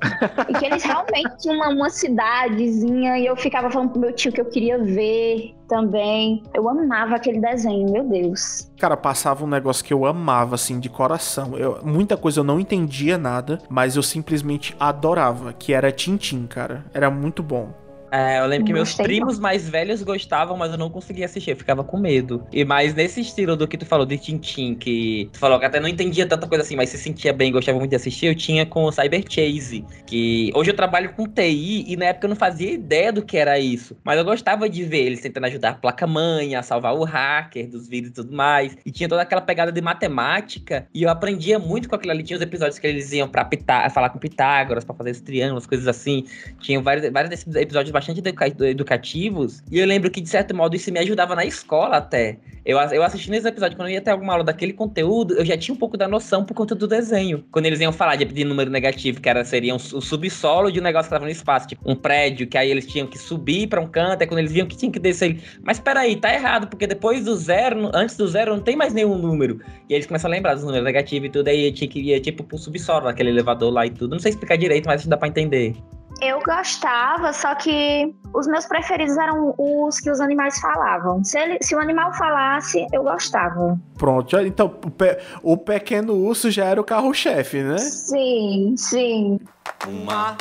e que eles realmente tinham uma, uma cidadezinha e eu ficava falando pro meu tio que eu queria ver também. Eu amava aquele desenho, meu Deus. Cara, passava um negócio que eu amava, assim, de coração. Eu- muita coisa eu não entendia nada, mas eu simplesmente adorava, que era Tintim, cara. Era muito bom. É, eu lembro que meus primos mais velhos gostavam, mas eu não conseguia assistir, eu ficava com medo. E mais nesse estilo do que tu falou de Tintin, que tu falou que até não entendia tanta coisa assim, mas se sentia bem, gostava muito de assistir, eu tinha com o Cyber Chase, que hoje eu trabalho com TI e na época eu não fazia ideia do que era isso. Mas eu gostava de ver eles tentando ajudar a placa-mãe, a salvar o hacker dos vídeos e tudo mais. E tinha toda aquela pegada de matemática, e eu aprendia muito com aquilo ali. Tinha os episódios que eles iam pra Pitá falar com Pitágoras, pra fazer os triângulos, coisas assim. Tinha vários, vários desses episódios bastante educa- educativos. E eu lembro que, de certo modo, isso me ajudava na escola até. Eu, eu assistindo esse episódio, quando eu ia ter alguma aula daquele conteúdo, eu já tinha um pouco da noção por conta do desenho. Quando eles iam falar de, de número negativo, que era, seria um, o subsolo de um negócio que estava no espaço, tipo um prédio, que aí eles tinham que subir para um canto, aí quando eles viam que tinham que descer. Mas peraí, tá errado, porque depois do zero, antes do zero, não tem mais nenhum número. E eles começam a lembrar dos números negativos e tudo, aí tinha que ir tipo pro subsolo, naquele elevador lá e tudo. Não sei explicar direito, mas que dá pra entender. Eu gostava, só que os meus preferidos eram os que os animais falavam. Se, ele, se o animal falasse, eu gostava. Pronto, então o, pe- o pequeno urso já era o carro-chefe, né? Sim, sim. Uma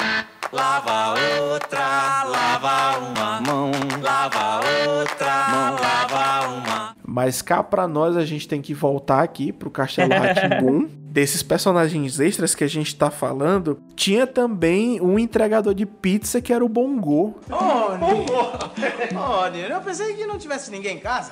lava outra, lava uma mão, lava outra, mão, lava uma. Mas cá pra nós a gente tem que voltar aqui pro Castelo *laughs* Ratimbum. Desses personagens extras que a gente tá falando, tinha também um entregador de pizza que era o Bongo. Ô, Nino, eu pensei que não tivesse ninguém em casa.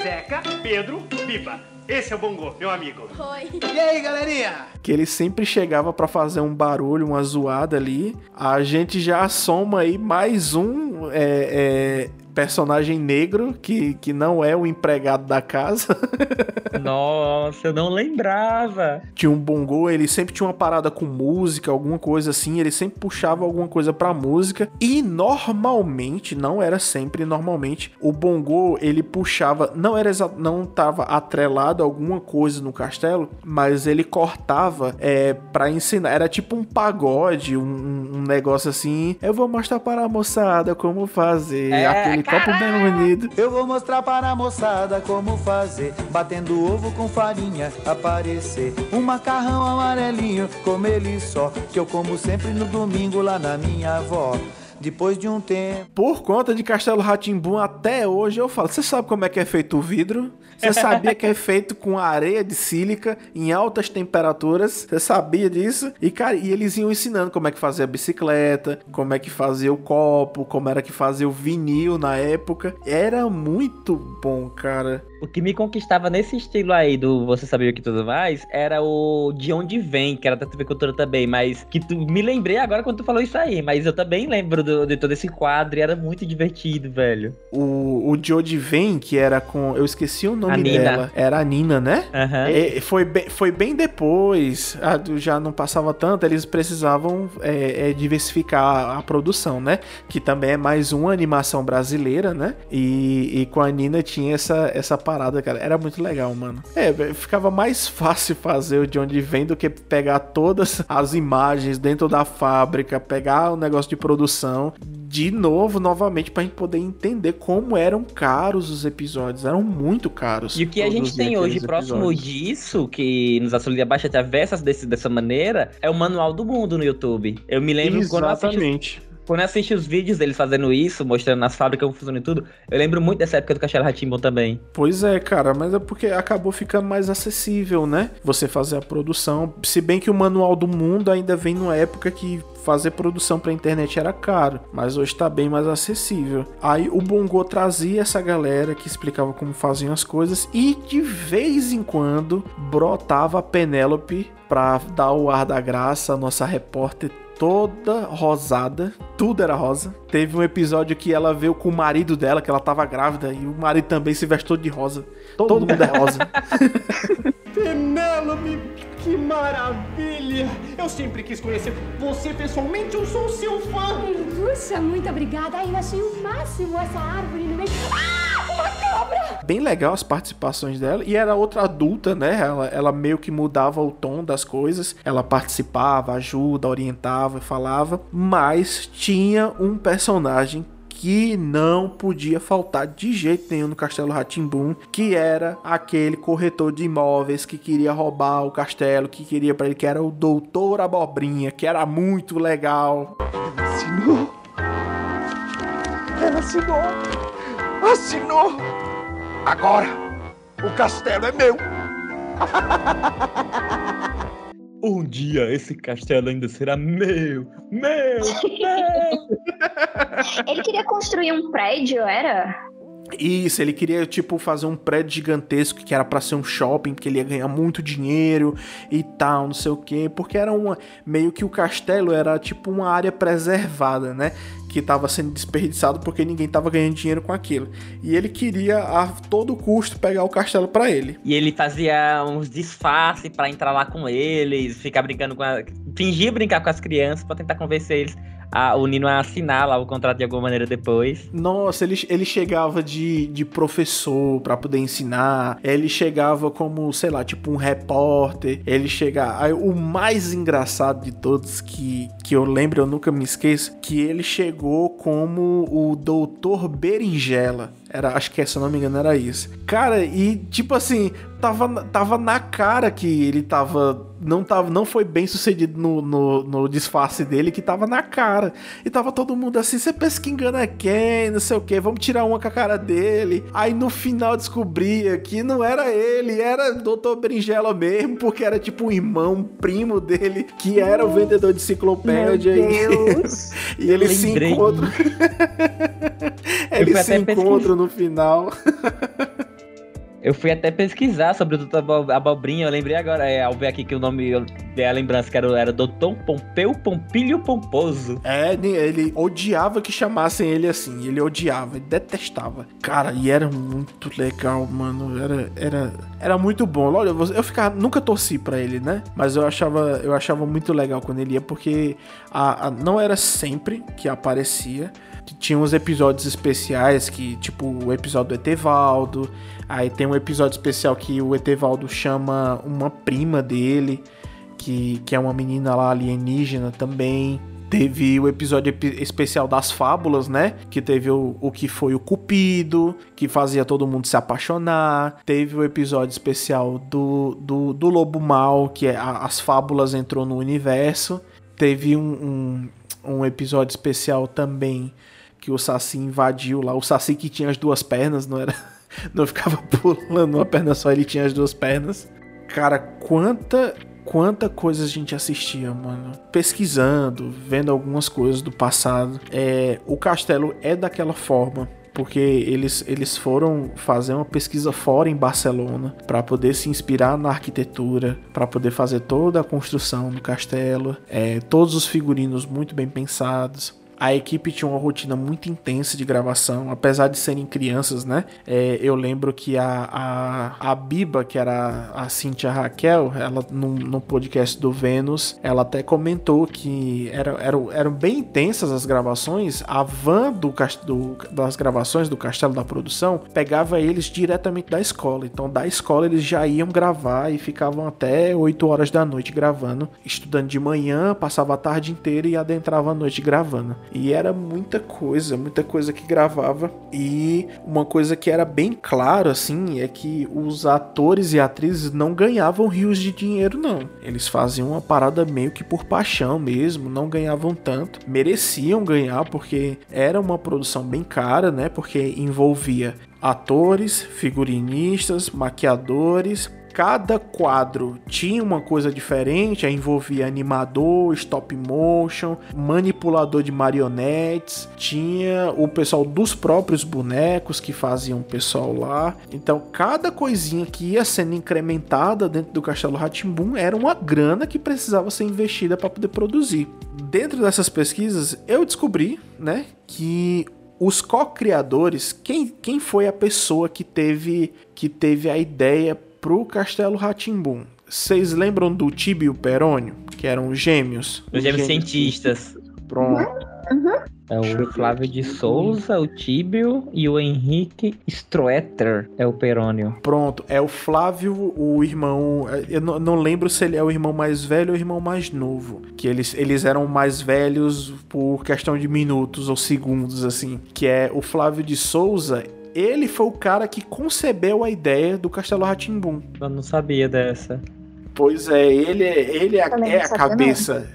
Zeca, Pedro, Biba. Esse é o Bongo, meu amigo. Oi. E aí, galerinha? que ele sempre chegava pra fazer um barulho, uma zoada ali. A gente já soma aí mais um é, é, personagem negro que, que não é o empregado da casa. *laughs* Nossa, eu não lembrava. tinha um bongo, ele sempre tinha uma parada com música, alguma coisa assim, ele sempre puxava alguma coisa pra música e normalmente, não era sempre, normalmente, o bongo ele puxava, não era não tava atrelado a alguma coisa no castelo, mas ele cortava é, para ensinar, era tipo um pagode, um, um negócio assim, eu vou mostrar para a moçada como fazer, É, aquele copo bem bonito. Eu vou mostrar para a moçada como fazer, batendo ovo com farinha, aparecer um macarrão amarelinho, como ele só, que eu como sempre no domingo lá na minha avó. Depois de um tempo. Por conta de Castelo Ratimbum até hoje eu falo, você sabe como é que é feito o vidro? Você *laughs* sabia que é feito com areia de sílica em altas temperaturas? Você sabia disso? E cara, e eles iam ensinando como é que fazia a bicicleta, como é que fazia o copo, como era que fazia o vinil na época. Era muito bom, cara. O que me conquistava nesse estilo aí do Você Sabia o que tudo mais era o De Onde Vem, que era da TV Cultura também, mas que tu me lembrei agora quando tu falou isso aí, mas eu também lembro do- de todo esse quadro e era muito divertido, velho. O, o Jodie Vem, que era com. Eu esqueci o nome dela. Era a Nina, né? É, foi, bem, foi bem depois. já não passava tanto. Eles precisavam é, é, diversificar a, a produção, né? Que também é mais uma animação brasileira, né? E, e com a Nina tinha essa, essa parada, cara. Era muito legal, mano. É, ficava mais *laughs* fácil fazer o de onde vem do que pegar todas as imagens dentro da fábrica, pegar o negócio de produção de novo, novamente, pra gente poder entender como eram caros os episódios. Eram muito caros. E o que a gente tem hoje aqueles próximo episódios. disso, que nos auxilia bastante a ver essas desse, dessa maneira, é o Manual do Mundo no YouTube. Eu me lembro quando eu assisti Exatamente. Quando eu assisti os vídeos deles fazendo isso, mostrando nas fábricas como funciona e tudo, eu lembro muito dessa época do Castelo Ratimbun também. Pois é, cara, mas é porque acabou ficando mais acessível, né? Você fazer a produção. Se bem que o Manual do Mundo ainda vem numa época que fazer produção pra internet era caro, mas hoje tá bem mais acessível. Aí o Bongo trazia essa galera que explicava como faziam as coisas e de vez em quando brotava a Penélope pra dar o ar da graça, a nossa repórter toda rosada, tudo era rosa. Teve um episódio que ela veio com o marido dela, que ela tava grávida, e o marido também se vestiu de rosa. Todo, mundo é rosa. *laughs* Penélope, que maravilha! Eu sempre quis conhecer você pessoalmente, eu sou seu fã! Puxa, muito obrigada. Ai, eu achei o máximo essa árvore no meio. Ah, uma cobra! Bem legal as participações dela. E era outra adulta, né? Ela, ela meio que mudava o tom das coisas. Ela participava, ajuda, orientava, falava. Mas tinha um personagem que não podia faltar de jeito nenhum no Castelo Ratimbum, que era aquele corretor de imóveis que queria roubar o castelo, que queria para ele que era o Doutor Abobrinha, que era muito legal. Assinou! Ela assinou! Assinou! Agora, o castelo é meu! *laughs* Um dia esse castelo ainda será meu, meu, meu. *laughs* Ele queria construir um prédio, era? Isso, ele queria, tipo, fazer um prédio gigantesco que era pra ser um shopping, porque ele ia ganhar muito dinheiro e tal, não sei o quê. Porque era uma. Meio que o castelo era tipo uma área preservada, né? Que tava sendo desperdiçado porque ninguém tava ganhando dinheiro com aquilo. E ele queria a todo custo pegar o castelo pra ele. E ele fazia uns disfarces pra entrar lá com eles, ficar brincando com a... Fingia brincar com as crianças pra tentar convencer eles a, o Nino a assinar lá o contrato de alguma maneira depois. Nossa, ele, ele chegava de, de professor pra poder ensinar. Ele chegava como, sei lá, tipo um repórter. Ele chegava. Aí, o mais engraçado de todos que que eu lembro, eu nunca me esqueço, que ele chegou como o Doutor Berinjela. Era, acho que, se eu não me engano, era isso. Cara, e tipo assim, tava, tava na cara que ele tava. Não, tava, não foi bem sucedido no, no, no disfarce dele, que tava na cara. E tava todo mundo assim: você pensa que engana quem? Não sei o que, vamos tirar uma com a cara dele. Aí no final descobria que não era ele, era Dr. Berinjela mesmo, porque era tipo um irmão, um primo dele, que era o vendedor de enciclopédia. Meu Deus. *laughs* E, e eles se encontram. *laughs* Eles se encontram no final. *laughs* Eu fui até pesquisar sobre o Doutor Abobrinha, eu lembrei agora, é, ao ver aqui que o nome, eu dei a lembrança que era, era Doutor Pompeu Pompilho Pomposo. É, ele odiava que chamassem ele assim. Ele odiava, ele detestava. Cara, e era muito legal, mano. Era, era, era muito bom. Olha, eu, eu ficava, nunca torci pra ele, né? Mas eu achava, eu achava muito legal quando ele ia, porque a, a- não era sempre que aparecia. Tinha uns episódios especiais que, tipo, o episódio do Etevaldo. Aí tem um episódio especial que o Etevaldo chama uma prima dele que, que é uma menina lá alienígena também. Teve o episódio epi- especial das fábulas, né? Que teve o, o que foi o Cupido, que fazia todo mundo se apaixonar. Teve o episódio especial do, do, do Lobo Mal, que é a- as fábulas entrou no universo. Teve um, um, um episódio especial também que o Saci invadiu lá. O Saci que tinha as duas pernas, não era? *laughs* Não ficava pulando uma perna só, ele tinha as duas pernas. Cara, quanta quanta coisa a gente assistia, mano. Pesquisando, vendo algumas coisas do passado. É, o castelo é daquela forma. Porque eles, eles foram fazer uma pesquisa fora em Barcelona para poder se inspirar na arquitetura, para poder fazer toda a construção do castelo, é, todos os figurinos muito bem pensados. A equipe tinha uma rotina muito intensa de gravação, apesar de serem crianças, né? É, eu lembro que a, a, a Biba, que era a Cintia Raquel, ela no, no podcast do Vênus, ela até comentou que era, eram, eram bem intensas as gravações. A van do, do, das gravações do Castelo da Produção pegava eles diretamente da escola. Então, da escola, eles já iam gravar e ficavam até 8 horas da noite gravando, estudando de manhã, passava a tarde inteira e adentrava a noite gravando. E era muita coisa, muita coisa que gravava. E uma coisa que era bem claro, assim, é que os atores e atrizes não ganhavam rios de dinheiro, não. Eles faziam uma parada meio que por paixão mesmo, não ganhavam tanto. Mereciam ganhar, porque era uma produção bem cara, né? Porque envolvia atores, figurinistas, maquiadores, cada quadro tinha uma coisa diferente, aí envolvia animador, stop motion, manipulador de marionetes, tinha o pessoal dos próprios bonecos que faziam o pessoal lá. Então, cada coisinha que ia sendo incrementada dentro do Castelo Ratimbum era uma grana que precisava ser investida para poder produzir. Dentro dessas pesquisas, eu descobri, né, que os co-criadores, quem, quem foi a pessoa que teve que teve a ideia pro Castelo Ratimbum? Vocês lembram do Tibio e o Perônio, que eram gêmeos? Os gêmeos cientistas. Pronto. É o Flávio de Souza, o Tíbio e o Henrique Stroeter é o Perônio. Pronto, é o Flávio, o irmão. Eu não, não lembro se ele é o irmão mais velho ou o irmão mais novo. Que eles, eles eram mais velhos por questão de minutos ou segundos, assim. Que é o Flávio de Souza. Ele foi o cara que concebeu a ideia do Castelo Ratimbum. Eu não sabia dessa. Pois é, ele é, ele é, é não a cabeça.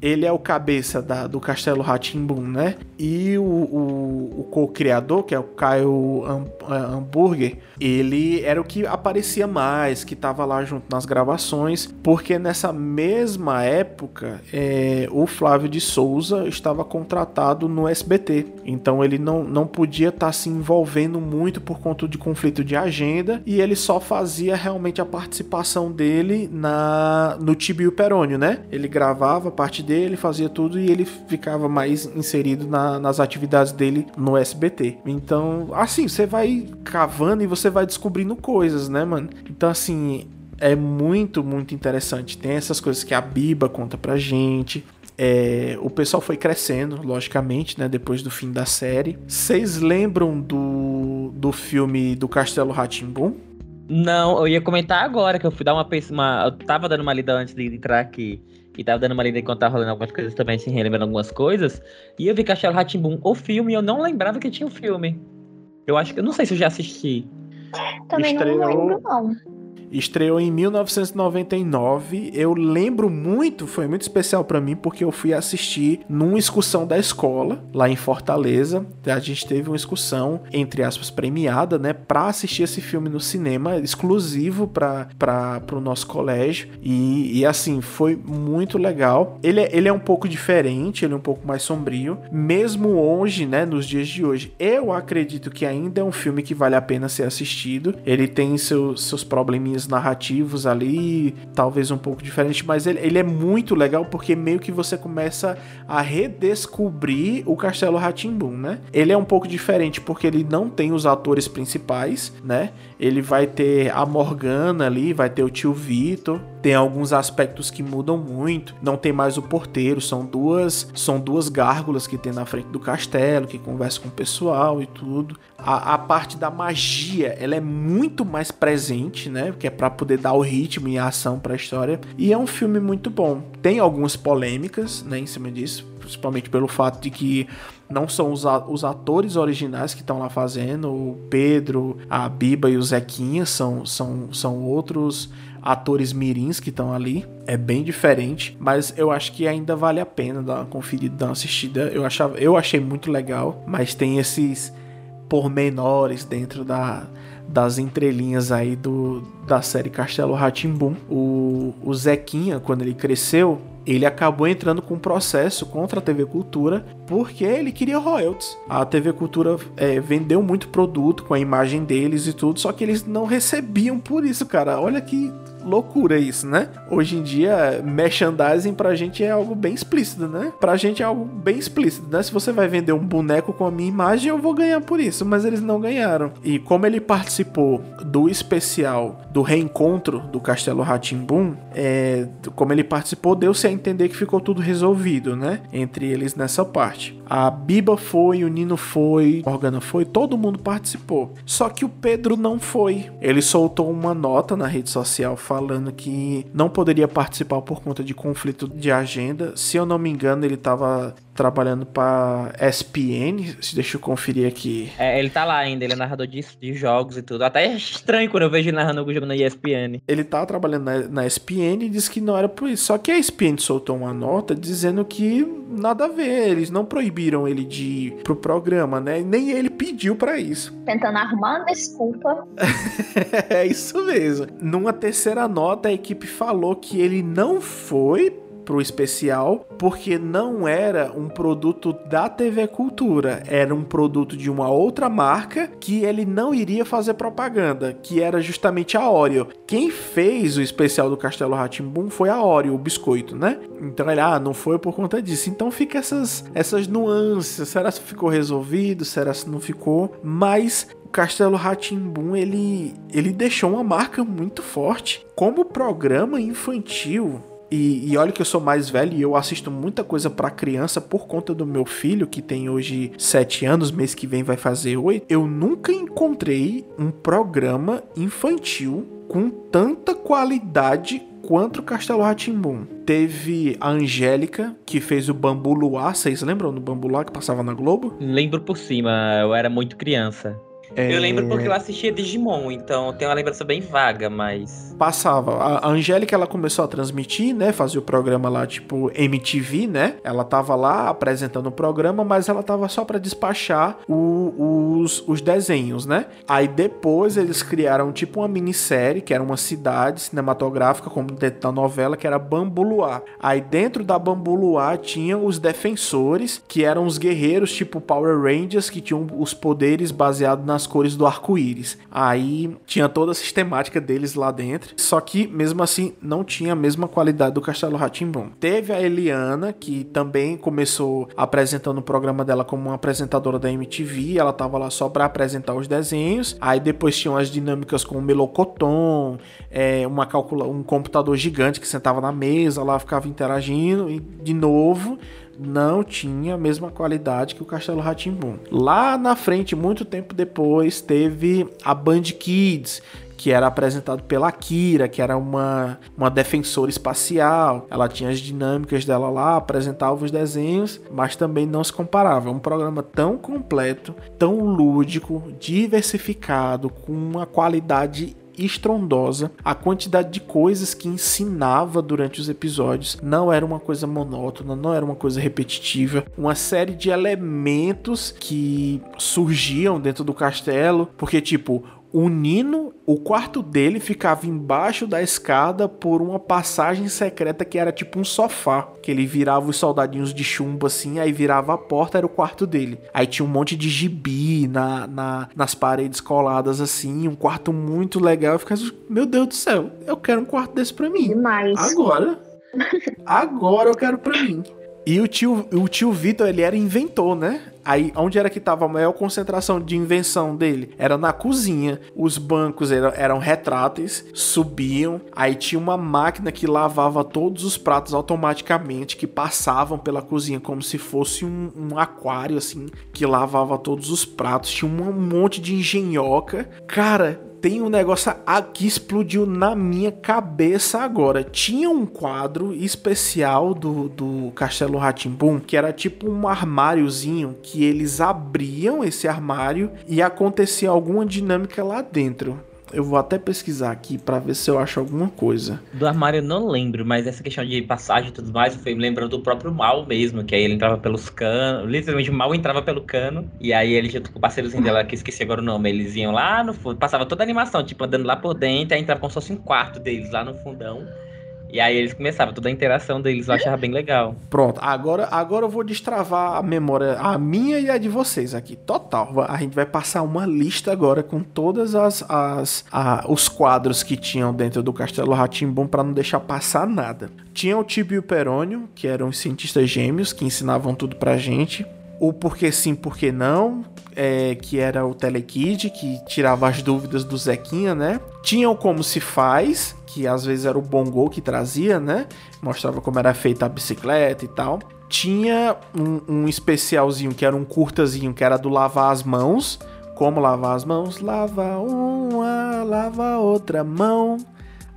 Ele é o cabeça da, do Castelo Ratimbum, né? E o, o, o co-criador, que é o Caio Ham- Hamburger, ele era o que aparecia mais, que tava lá junto nas gravações, porque nessa mesma época eh, o Flávio de Souza estava contratado no SBT. Então ele não, não podia estar se envolvendo muito por conta de conflito de agenda e ele só fazia realmente a participação dele na no Tibio Perônio, né? Ele gravava a parte dele, fazia tudo e ele ficava mais inserido na- nas atividades dele no SBT. Então, assim, você vai cavando e você vai descobrindo coisas, né, mano? Então, assim, é muito, muito interessante. Tem essas coisas que a Biba conta pra gente. É, o pessoal foi crescendo, logicamente, né? Depois do fim da série. Vocês lembram do, do filme do Castelo Ratimbum? Não, eu ia comentar agora que eu fui dar uma, uma eu tava dando uma lida antes de entrar aqui. E tava dando uma lida enquanto tava rolando algumas coisas também, assim, relembrando algumas coisas. E eu vi Castelo Ratimbum, o filme, e eu não lembrava que tinha o filme. Eu acho que. Eu não sei se eu já assisti. Também não Estreou- lembro, não. Estreou em 1999. Eu lembro muito, foi muito especial pra mim porque eu fui assistir numa excursão da escola lá em Fortaleza. A gente teve uma excursão entre aspas premiada, né, para assistir esse filme no cinema exclusivo para para o nosso colégio e, e assim foi muito legal. Ele é, ele é um pouco diferente, ele é um pouco mais sombrio, mesmo hoje, né, nos dias de hoje. Eu acredito que ainda é um filme que vale a pena ser assistido. Ele tem seus, seus probleminhas narrativos ali, talvez um pouco diferente, mas ele, ele é muito legal porque meio que você começa a redescobrir o Castelo Ratimbum, né? Ele é um pouco diferente porque ele não tem os atores principais, né? Ele vai ter a Morgana ali, vai ter o tio Vitor, tem alguns aspectos que mudam muito. Não tem mais o porteiro, são duas são duas gárgulas que tem na frente do castelo, que conversam com o pessoal e tudo. A, a parte da magia, ela é muito mais presente, né? Que é para poder dar o ritmo e a ação para a história. E é um filme muito bom. Tem algumas polêmicas, né, em cima disso, principalmente pelo fato de que não são os, os atores originais que estão lá fazendo, o Pedro, a Biba e o Zequinha são, são, são outros atores mirins que estão ali. É bem diferente, mas eu acho que ainda vale a pena dar uma conferida, dar uma assistida. Eu, achava, eu achei muito legal, mas tem esses pormenores dentro da, das entrelinhas aí do, da série Castelo Ratimbum. O, o Zequinha, quando ele cresceu, ele acabou entrando com um processo contra a TV Cultura porque ele queria royalties. A TV Cultura é, vendeu muito produto com a imagem deles e tudo, só que eles não recebiam por isso, cara. Olha que loucura isso, né? Hoje em dia, merchandising pra gente é algo bem explícito, né? Pra gente é algo bem explícito, né? Se você vai vender um boneco com a minha imagem, eu vou ganhar por isso, mas eles não ganharam. E como ele participou do especial do reencontro do Castelo Ratimbum, é, como ele participou, deu-se a entender que ficou tudo resolvido, né? Entre eles nessa parte. A Biba foi, o Nino foi, a Morgana foi, todo mundo participou. Só que o Pedro não foi. Ele soltou uma nota na rede social falando que não poderia participar por conta de conflito de agenda. Se eu não me engano, ele estava trabalhando para SPN. Deixa eu conferir aqui. É, ele tá lá ainda, ele é narrador de, de jogos e tudo. Até é estranho quando eu vejo ele narrando o jogo na ESPN. Ele tá trabalhando na, na SPN e disse que não era por isso. Só que a SPN soltou uma nota dizendo que nada a ver, eles não proibiram ele de ir pro programa, né? Nem ele pediu para isso. *laughs* Tentando arrumar uma desculpa. é isso mesmo. Numa terceira nota, a equipe falou que ele não foi pro especial porque não era um produto da TV Cultura, era um produto de uma outra marca que ele não iria fazer propaganda, que era justamente a Oreo. Quem fez o especial do Castelo Ratimbum foi a Oreo, o biscoito, né? Então ele, ah, não foi por conta disso. Então fica essas, essas nuances. Será que ficou resolvido? Será que não ficou? Mas o Castelo Ratimbum ele, ele deixou uma marca muito forte. Como programa infantil, e, e, olha que eu sou mais velho e eu assisto muita coisa para criança por conta do meu filho, que tem hoje 7 anos, mês que vem vai fazer 8. Eu nunca encontrei um programa infantil com tanta qualidade quanto o Castelo Ratimbum. Teve a Angélica, que fez o Bambu Luar. Vocês lembram do Bambu Luar que passava na Globo? Lembro por cima, eu era muito criança. É... Eu lembro porque eu assistia Digimon, então tem uma lembrança bem vaga, mas. Passava. A Angélica ela começou a transmitir, né? Fazia o programa lá, tipo MTV, né? Ela tava lá apresentando o programa, mas ela tava só para despachar o- os, os desenhos, né? Aí depois eles criaram tipo uma minissérie, que era uma cidade cinematográfica, como dentro da novela, que era Bambu Luar. Aí dentro da Bambu Luar tinha os defensores, que eram os guerreiros, tipo Power Rangers, que tinham os poderes baseados nas cores do arco-íris. Aí tinha toda a sistemática deles lá dentro. Só que, mesmo assim, não tinha a mesma qualidade do Castelo Ratimbum. Teve a Eliana, que também começou apresentando o programa dela como uma apresentadora da MTV. Ela tava lá só para apresentar os desenhos. Aí depois tinham as dinâmicas com o Melocoton, é, uma calcula um computador gigante que sentava na mesa, lá ficava interagindo. E de novo, não tinha a mesma qualidade que o Castelo Ratimbum. Lá na frente, muito tempo depois, teve a Band Kids, que era apresentado pela Kira, que era uma, uma defensora espacial. Ela tinha as dinâmicas dela lá, apresentava os desenhos, mas também não se comparava. É um programa tão completo, tão lúdico, diversificado, com uma qualidade estrondosa. A quantidade de coisas que ensinava durante os episódios não era uma coisa monótona, não era uma coisa repetitiva. Uma série de elementos que surgiam dentro do castelo, porque tipo, o Nino, o quarto dele ficava embaixo da escada por uma passagem secreta que era tipo um sofá. Que ele virava os soldadinhos de chumbo assim, aí virava a porta, era o quarto dele. Aí tinha um monte de gibi na, na, nas paredes coladas assim, um quarto muito legal. Eu ficava, meu Deus do céu, eu quero um quarto desse pra mim. Demais. Agora. Agora eu quero pra mim. E o tio, o tio Vitor, ele era inventor, né? Aí, onde era que tava a maior concentração de invenção dele? Era na cozinha. Os bancos eram, eram retráteis, subiam. Aí tinha uma máquina que lavava todos os pratos automaticamente, que passavam pela cozinha como se fosse um, um aquário, assim, que lavava todos os pratos. Tinha um monte de engenhoca. Cara, tem um negócio aqui explodiu na minha cabeça agora. Tinha um quadro especial do, do Castelo Ratimbum que era tipo um armáriozinho que eles abriam esse armário e acontecia alguma dinâmica lá dentro. Eu vou até pesquisar aqui para ver se eu acho alguma coisa. Do armário eu não lembro, mas essa questão de passagem e tudo mais foi me lembrando do próprio mal mesmo, que aí ele entrava pelos canos, literalmente o mal entrava pelo cano, e aí ele junto com o parceirozinho dela, que esqueci agora o nome, eles iam lá no fundo, passava toda a animação, tipo, andando lá por dentro, aí entrava como se fosse um quarto deles lá no fundão. E aí eles começavam, toda a interação deles eu achava bem legal. Pronto, agora, agora eu vou destravar a memória, a minha e a de vocês aqui, total. A gente vai passar uma lista agora com todas as, as a, os quadros que tinham dentro do Castelo Ratimbum para não deixar passar nada. Tinha o Tibio e o Perônio, que eram os cientistas gêmeos que ensinavam tudo pra gente. O Porquê Sim, Porquê Não, é, que era o Telekid, que tirava as dúvidas do Zequinha, né? Tinha o Como Se Faz, que às vezes era o Bongo que trazia, né? Mostrava como era feita a bicicleta e tal. Tinha um, um especialzinho que era um curtazinho, que era do lavar as mãos. Como lavar as mãos? Lava uma, lava outra mão.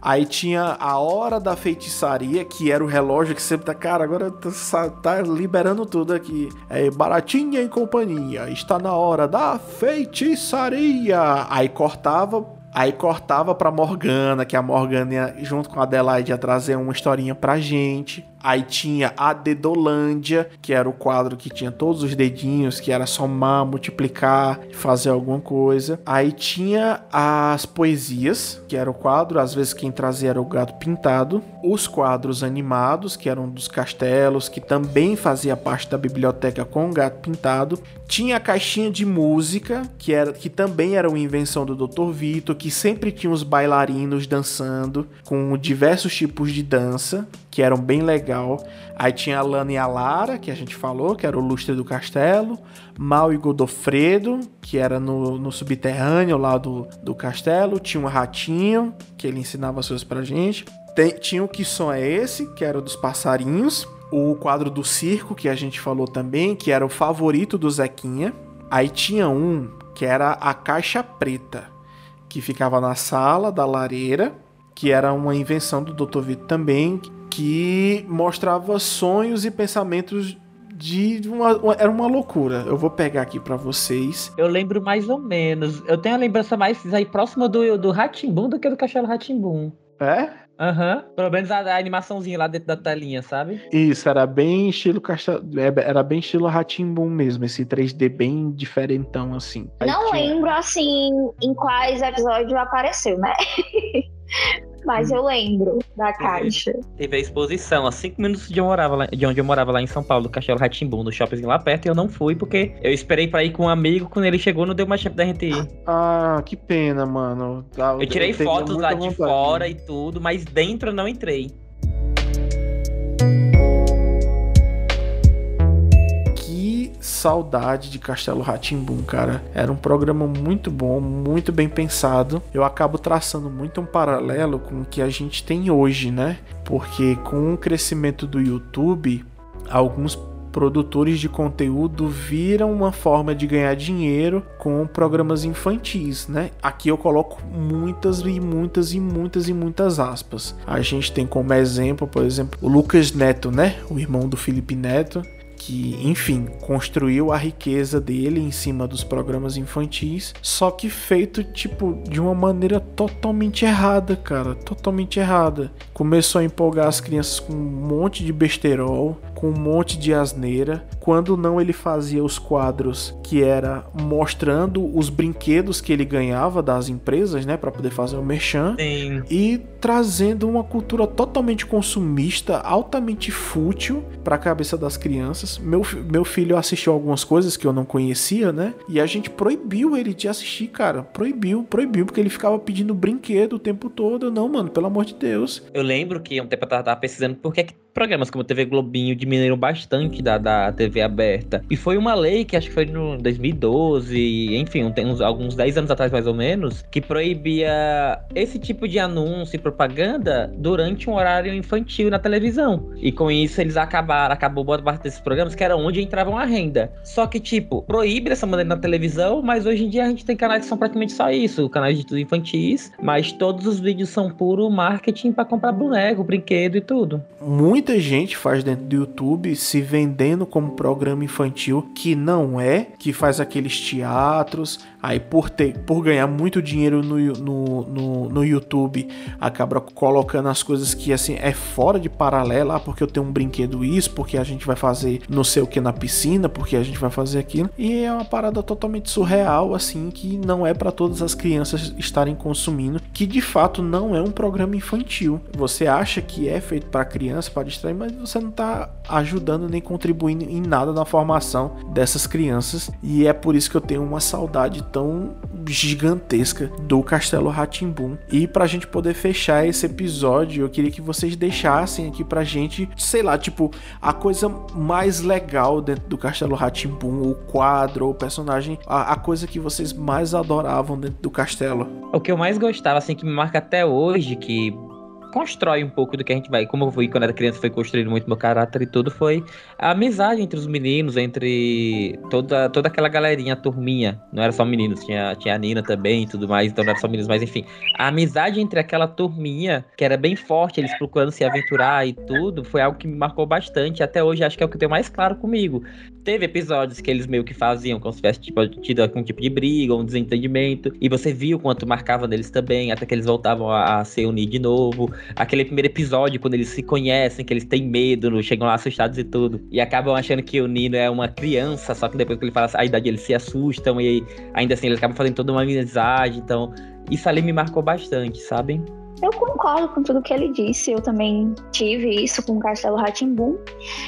Aí tinha a hora da feitiçaria, que era o relógio que sempre tá, cara, agora tá, tá liberando tudo aqui. É baratinha e companhia. Está na hora da feitiçaria. Aí cortava, Aí cortava pra Morgana, que a Morgana ia, junto com a Adelaide ia trazer uma historinha pra gente. Aí tinha a Dedolândia, que era o quadro que tinha todos os dedinhos, que era somar, multiplicar, fazer alguma coisa. Aí tinha as poesias, que era o quadro, às vezes quem trazia era o gato pintado. Os quadros animados, que eram dos castelos, que também fazia parte da biblioteca com o gato pintado. Tinha a caixinha de música, que, era, que também era uma invenção do Dr. Vitor, que sempre tinha os bailarinos dançando, com diversos tipos de dança, que eram bem legal. Aí tinha a Lana e a Lara, que a gente falou, que era o lustre do castelo. Mal e Godofredo, que era no, no subterrâneo lá do, do castelo. Tinha um ratinho, que ele ensinava as coisas pra gente. Tem, tinha o Que Som é Esse, que era o dos passarinhos. O quadro do circo, que a gente falou também, que era o favorito do Zequinha. Aí tinha um que era a caixa preta, que ficava na sala da lareira, que era uma invenção do Dr. Vitor também, que mostrava sonhos e pensamentos de uma, uma, era uma loucura. Eu vou pegar aqui para vocês. Eu lembro mais ou menos. Eu tenho a lembrança mais aí próxima do do Ratimbum do que do Castelo Ratimbum. É? Aham. Uhum. Pelo menos a, a, animaçãozinha lá dentro da telinha, sabe? Isso, era bem estilo castelo, era bem estilo Ratimbum mesmo, esse 3D bem diferentão assim. Aí Não tinha... lembro assim em quais episódios apareceu, né? *laughs* Mas eu lembro da caixa. Teve a exposição a cinco minutos de, eu morava lá, de onde eu morava lá em São Paulo, do Castelo Ratimbum, no shopping lá perto, e eu não fui porque eu esperei pra ir com um amigo, quando ele chegou não deu mais tempo da gente ir. Ah, que pena, mano. Eu tirei eu fotos lá de fora e tudo, mas dentro eu não entrei. Saudade de Castelo Ratimbum, cara. Era um programa muito bom, muito bem pensado. Eu acabo traçando muito um paralelo com o que a gente tem hoje, né? Porque com o crescimento do YouTube, alguns produtores de conteúdo viram uma forma de ganhar dinheiro com programas infantis, né? Aqui eu coloco muitas e muitas e muitas e muitas aspas. A gente tem como exemplo, por exemplo, o Lucas Neto, né? O irmão do Felipe Neto, que, enfim, construiu a riqueza dele em cima dos programas infantis, só que feito tipo de uma maneira totalmente errada, cara, totalmente errada. Começou a empolgar as crianças com um monte de besterol, com um monte de asneira, quando não ele fazia os quadros que era mostrando os brinquedos que ele ganhava das empresas, né, para poder fazer o merchan, Sim. e trazendo uma cultura totalmente consumista, altamente fútil para a cabeça das crianças. Meu, meu filho assistiu algumas coisas que eu não conhecia, né? E a gente proibiu ele de assistir, cara. Proibiu, proibiu, porque ele ficava pedindo brinquedo o tempo todo. Não, mano, pelo amor de Deus. Eu lembro que um tempo eu tava pesquisando por que que programas como TV Globinho diminuíram bastante da, da TV aberta. E foi uma lei que acho que foi no 2012, enfim, tem uns, alguns 10 anos atrás mais ou menos, que proibia esse tipo de anúncio e propaganda durante um horário infantil na televisão. E com isso eles acabaram, acabou boa parte desses programas que era onde entravam a renda. Só que, tipo, proíbe dessa maneira na televisão, mas hoje em dia a gente tem canais que são praticamente só isso, canais de tudo infantis, mas todos os vídeos são puro marketing pra comprar boneco, brinquedo e tudo. Muita gente faz dentro do YouTube se vendendo como programa infantil que não é, que faz aqueles teatros, aí por ter, por ganhar muito dinheiro no, no, no, no YouTube, acaba colocando as coisas que assim é fora de paralelo, ah, porque eu tenho um brinquedo isso, porque a gente vai fazer não sei o que na piscina, porque a gente vai fazer aquilo, e é uma parada totalmente surreal assim que não é para todas as crianças estarem consumindo, que de fato não é um programa infantil. Você acha que é feito para criança, para distrair, mas você não tá ajudando nem contribuindo em nada na formação dessas crianças, e é por isso que eu tenho uma saudade tão gigantesca do Castelo Ratimbum. E pra gente poder fechar esse episódio, eu queria que vocês deixassem aqui pra gente, sei lá, tipo, a coisa mais legal dentro do Castelo Ratimbum, o quadro, o personagem, a, a coisa que vocês mais adoravam dentro do castelo. O que eu mais gostava, assim, que me marca até hoje, que constrói um pouco do que a gente vai. Como eu fui quando era criança, foi construindo muito meu caráter e tudo, foi a amizade entre os meninos, entre toda, toda aquela galerinha, a turminha. Não era só meninos, tinha, tinha a Nina também e tudo mais, então não era só meninos, mas enfim. A amizade entre aquela turminha, que era bem forte, eles procurando se aventurar e tudo, foi algo que me marcou bastante. Até hoje acho que é o que tenho mais claro comigo. Teve episódios que eles meio que faziam como se tivesse tipo, tido algum tipo de briga, um desentendimento, e você viu quanto marcava neles também, até que eles voltavam a, a se unir de novo aquele primeiro episódio, quando eles se conhecem, que eles têm medo, chegam lá assustados e tudo. E acabam achando que o Nino é uma criança, só que depois que ele fala a idade, eles se assustam e ainda assim eles acabam fazendo toda uma amizade. Então, isso ali me marcou bastante, sabem? Eu concordo com tudo que ele disse. Eu também tive isso com o Castelo Ratimbum.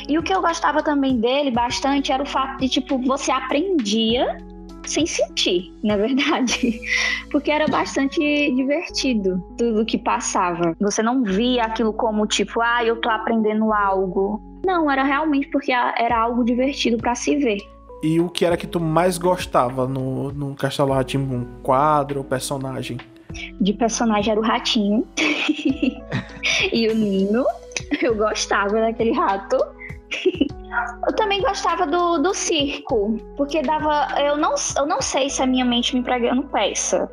E o que eu gostava também dele bastante era o fato de, tipo, você aprendia sem sentir, na verdade. *laughs* Porque era bastante divertido tudo que passava. Você não via aquilo como tipo, ah, eu tô aprendendo algo. Não, era realmente porque era algo divertido para se ver. E o que era que tu mais gostava no, no Castelo Ratimbum? Quadro ou personagem? De personagem era o ratinho *laughs* e o Nino. Eu gostava daquele rato. *laughs* Eu também gostava do, do circo, porque dava. Eu não, eu não sei se a minha mente me pregando peça.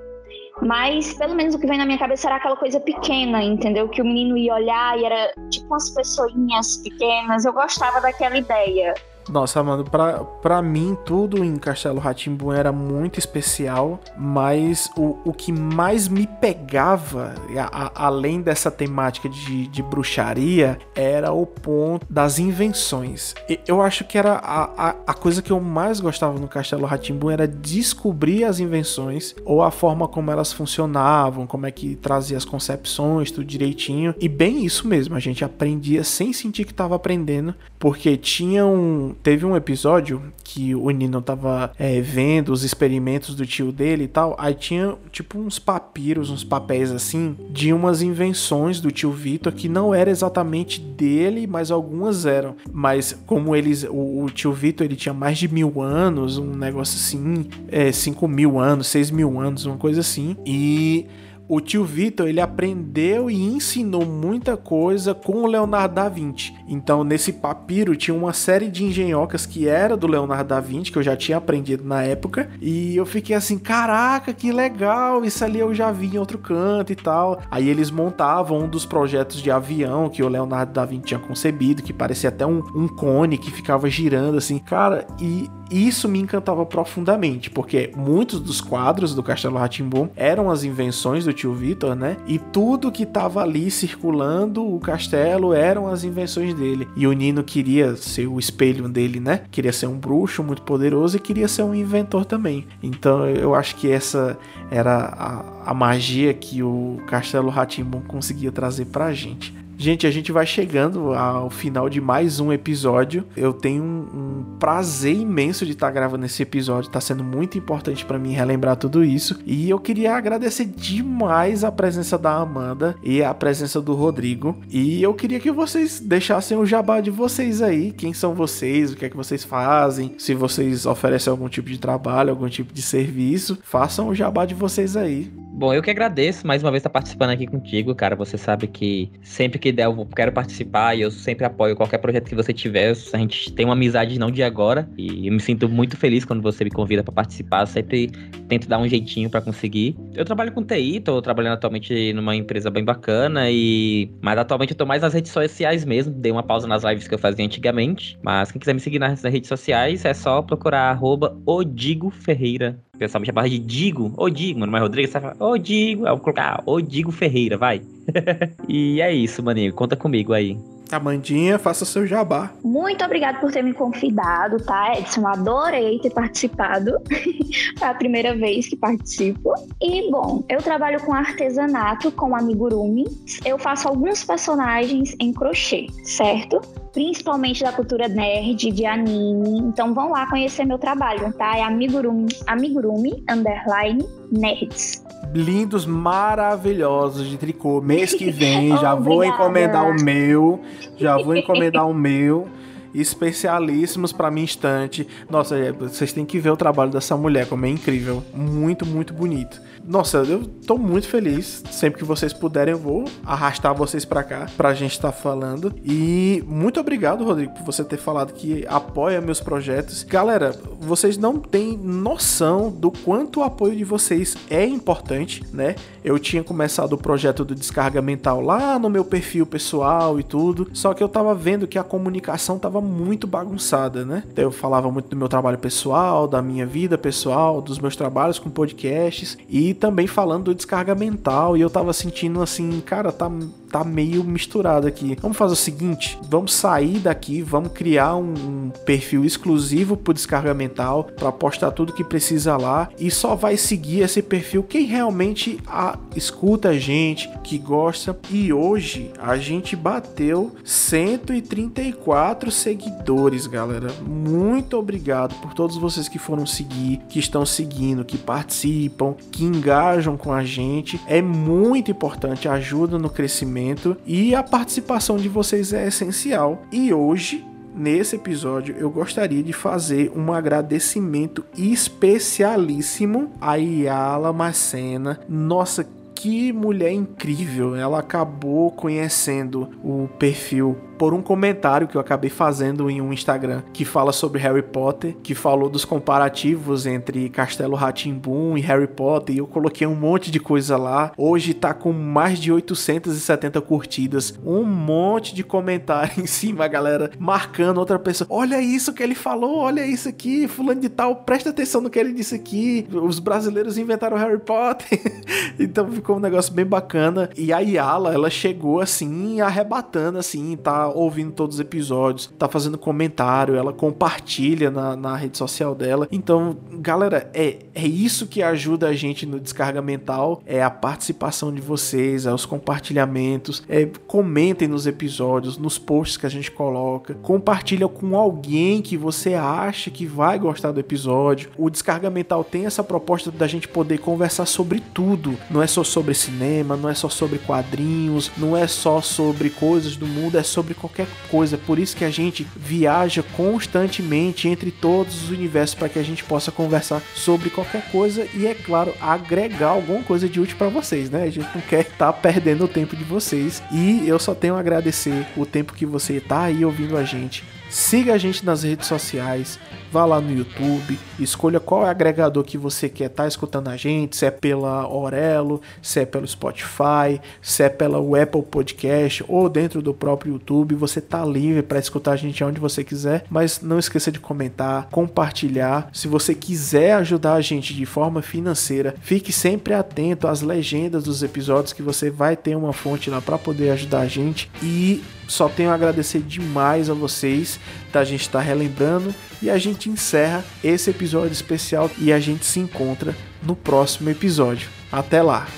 Mas pelo menos o que vem na minha cabeça era aquela coisa pequena, entendeu? Que o menino ia olhar e era tipo umas pessoinhas pequenas. Eu gostava daquela ideia. Nossa, mano, pra, pra mim tudo em Castelo Ratimbun era muito especial, mas o, o que mais me pegava, a, a, além dessa temática de, de bruxaria, era o ponto das invenções. E, eu acho que era a, a, a, coisa que eu mais gostava no Castelo Ratimbun era descobrir as invenções, ou a forma como elas funcionavam, como é que trazia as concepções, tudo direitinho. E bem isso mesmo, a gente aprendia sem sentir que estava aprendendo, porque tinha um teve um episódio que o Nino tava é, vendo os experimentos do tio dele e tal. Aí tinha tipo uns papiros, uns papéis assim, de umas invenções do tio Vitor que não era exatamente dele, mas algumas eram. Mas como eles, o, o tio Vitor ele tinha mais de mil anos, um negócio assim, é, cinco mil anos, seis mil anos, uma coisa assim. E o tio Vitor, ele aprendeu e ensinou muita coisa com o Leonardo da Vinci. Então, nesse papiro tinha uma série de engenhocas que era do Leonardo da Vinci, que eu já tinha aprendido na época, e eu fiquei assim, caraca, que legal, isso ali eu já vi em outro canto e tal. Aí eles montavam um dos projetos de avião que o Leonardo da Vinci tinha concebido, que parecia até um, um cone que ficava girando assim. Cara, e isso me encantava profundamente, porque muitos dos quadros do Castelo Ratimbum eram as invenções do tio Vitor, né? E tudo que tava ali circulando o castelo eram as invenções dele. E o Nino queria ser o espelho dele, né? Queria ser um bruxo muito poderoso e queria ser um inventor também. Então eu acho que essa era a, a magia que o Castelo Ratimbum conseguia trazer pra gente. Gente, a gente vai chegando ao final de mais um episódio. Eu tenho um, um prazer imenso de estar gravando esse episódio. Está sendo muito importante para mim relembrar tudo isso. E eu queria agradecer demais a presença da Amanda e a presença do Rodrigo. E eu queria que vocês deixassem o jabá de vocês aí. Quem são vocês? O que é que vocês fazem? Se vocês oferecem algum tipo de trabalho, algum tipo de serviço, façam o jabá de vocês aí. Bom, eu que agradeço mais uma vez estar participando aqui contigo, cara. Você sabe que sempre que der eu quero participar e eu sempre apoio qualquer projeto que você tiver. A gente tem uma amizade não de agora e eu me sinto muito feliz quando você me convida para participar. Eu sempre tento dar um jeitinho para conseguir. Eu trabalho com TI, tô trabalhando atualmente numa empresa bem bacana e mas atualmente eu tô mais nas redes sociais mesmo. Dei uma pausa nas lives que eu fazia antigamente, mas quem quiser me seguir nas redes sociais é só procurar @odigoferreira o pessoal me chamava de Digo, ô Digo, mano, mas Rodrigo, você fala, ô Digo, eu vou colocar, ô Digo Ferreira, vai. *laughs* e é isso, maninho, conta comigo aí. Amandinha, faça seu jabá. Muito obrigada por ter me convidado, tá, Edson? Adorei ter participado. *laughs* é a primeira vez que participo. E, bom, eu trabalho com artesanato, com amigurumi. Eu faço alguns personagens em crochê, certo? Principalmente da cultura nerd, de anime. Então vão lá conhecer meu trabalho, tá? É amigurumi, amigurumi underline nerds lindos, maravilhosos de tricô. Mês que vem *laughs* já vou encomendar o meu, já vou encomendar o meu. Especialíssimos para minha estante. Nossa, é, vocês têm que ver o trabalho dessa mulher, como é incrível. Muito, muito bonito. Nossa, eu tô muito feliz. Sempre que vocês puderem, eu vou arrastar vocês para cá pra gente estar tá falando. E muito obrigado, Rodrigo, por você ter falado que apoia meus projetos. Galera, vocês não têm noção do quanto o apoio de vocês é importante, né? Eu tinha começado o projeto do descarga mental lá no meu perfil pessoal e tudo, só que eu tava vendo que a comunicação tava muito bagunçada, né? Então, eu falava muito do meu trabalho pessoal, da minha vida pessoal, dos meus trabalhos com podcasts e também falando do descarga mental. E eu tava sentindo assim, cara, tá, tá meio misturado aqui. Vamos fazer o seguinte: vamos sair daqui, vamos criar um perfil exclusivo pro descarga mental para postar tudo que precisa lá e só vai seguir esse perfil quem realmente a, escuta a gente, que gosta. E hoje a gente bateu 134 seguidores, galera. Muito obrigado por todos vocês que foram seguir, que estão seguindo, que participam, que engajam com a gente. É muito importante, ajuda no crescimento e a participação de vocês é essencial. E hoje nesse episódio eu gostaria de fazer um agradecimento especialíssimo a Yala Macena. Nossa, que mulher incrível! Ela acabou conhecendo o perfil por um comentário que eu acabei fazendo em um Instagram que fala sobre Harry Potter, que falou dos comparativos entre Castelo Ratimbun e Harry Potter, e eu coloquei um monte de coisa lá. Hoje tá com mais de 870 curtidas, um monte de comentário *laughs* em cima, galera, marcando outra pessoa. Olha isso que ele falou, olha isso aqui, fulano de tal, presta atenção no que ele disse aqui. Os brasileiros inventaram Harry Potter. *laughs* então ficou um negócio bem bacana. E a Yala, ela chegou assim, arrebatando assim, tá ouvindo todos os episódios, tá fazendo comentário, ela compartilha na, na rede social dela. Então, galera, é, é isso que ajuda a gente no descarga mental, é a participação de vocês, é os compartilhamentos, é comentem nos episódios, nos posts que a gente coloca, compartilha com alguém que você acha que vai gostar do episódio. O descarga mental tem essa proposta da gente poder conversar sobre tudo, não é só sobre cinema, não é só sobre quadrinhos, não é só sobre coisas do mundo, é sobre qualquer coisa. Por isso que a gente viaja constantemente entre todos os universos para que a gente possa conversar sobre qualquer coisa e, é claro, agregar alguma coisa de útil para vocês, né? A gente não quer estar tá perdendo o tempo de vocês e eu só tenho a agradecer o tempo que você tá aí ouvindo a gente. Siga a gente nas redes sociais, vá lá no YouTube, escolha qual é o agregador que você quer estar tá escutando a gente, se é pela Orelo, se é pelo Spotify, se é pela Apple Podcast ou dentro do próprio YouTube, você tá livre para escutar a gente onde você quiser, mas não esqueça de comentar, compartilhar. Se você quiser ajudar a gente de forma financeira, fique sempre atento às legendas dos episódios que você vai ter uma fonte lá para poder ajudar a gente e só tenho a agradecer demais a vocês da gente estar tá relembrando e a gente encerra esse episódio especial e a gente se encontra no próximo episódio. Até lá.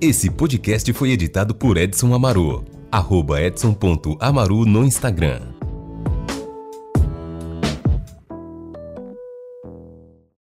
Esse podcast foi editado por Edson Amaru. Arroba edson.amaru no Instagram.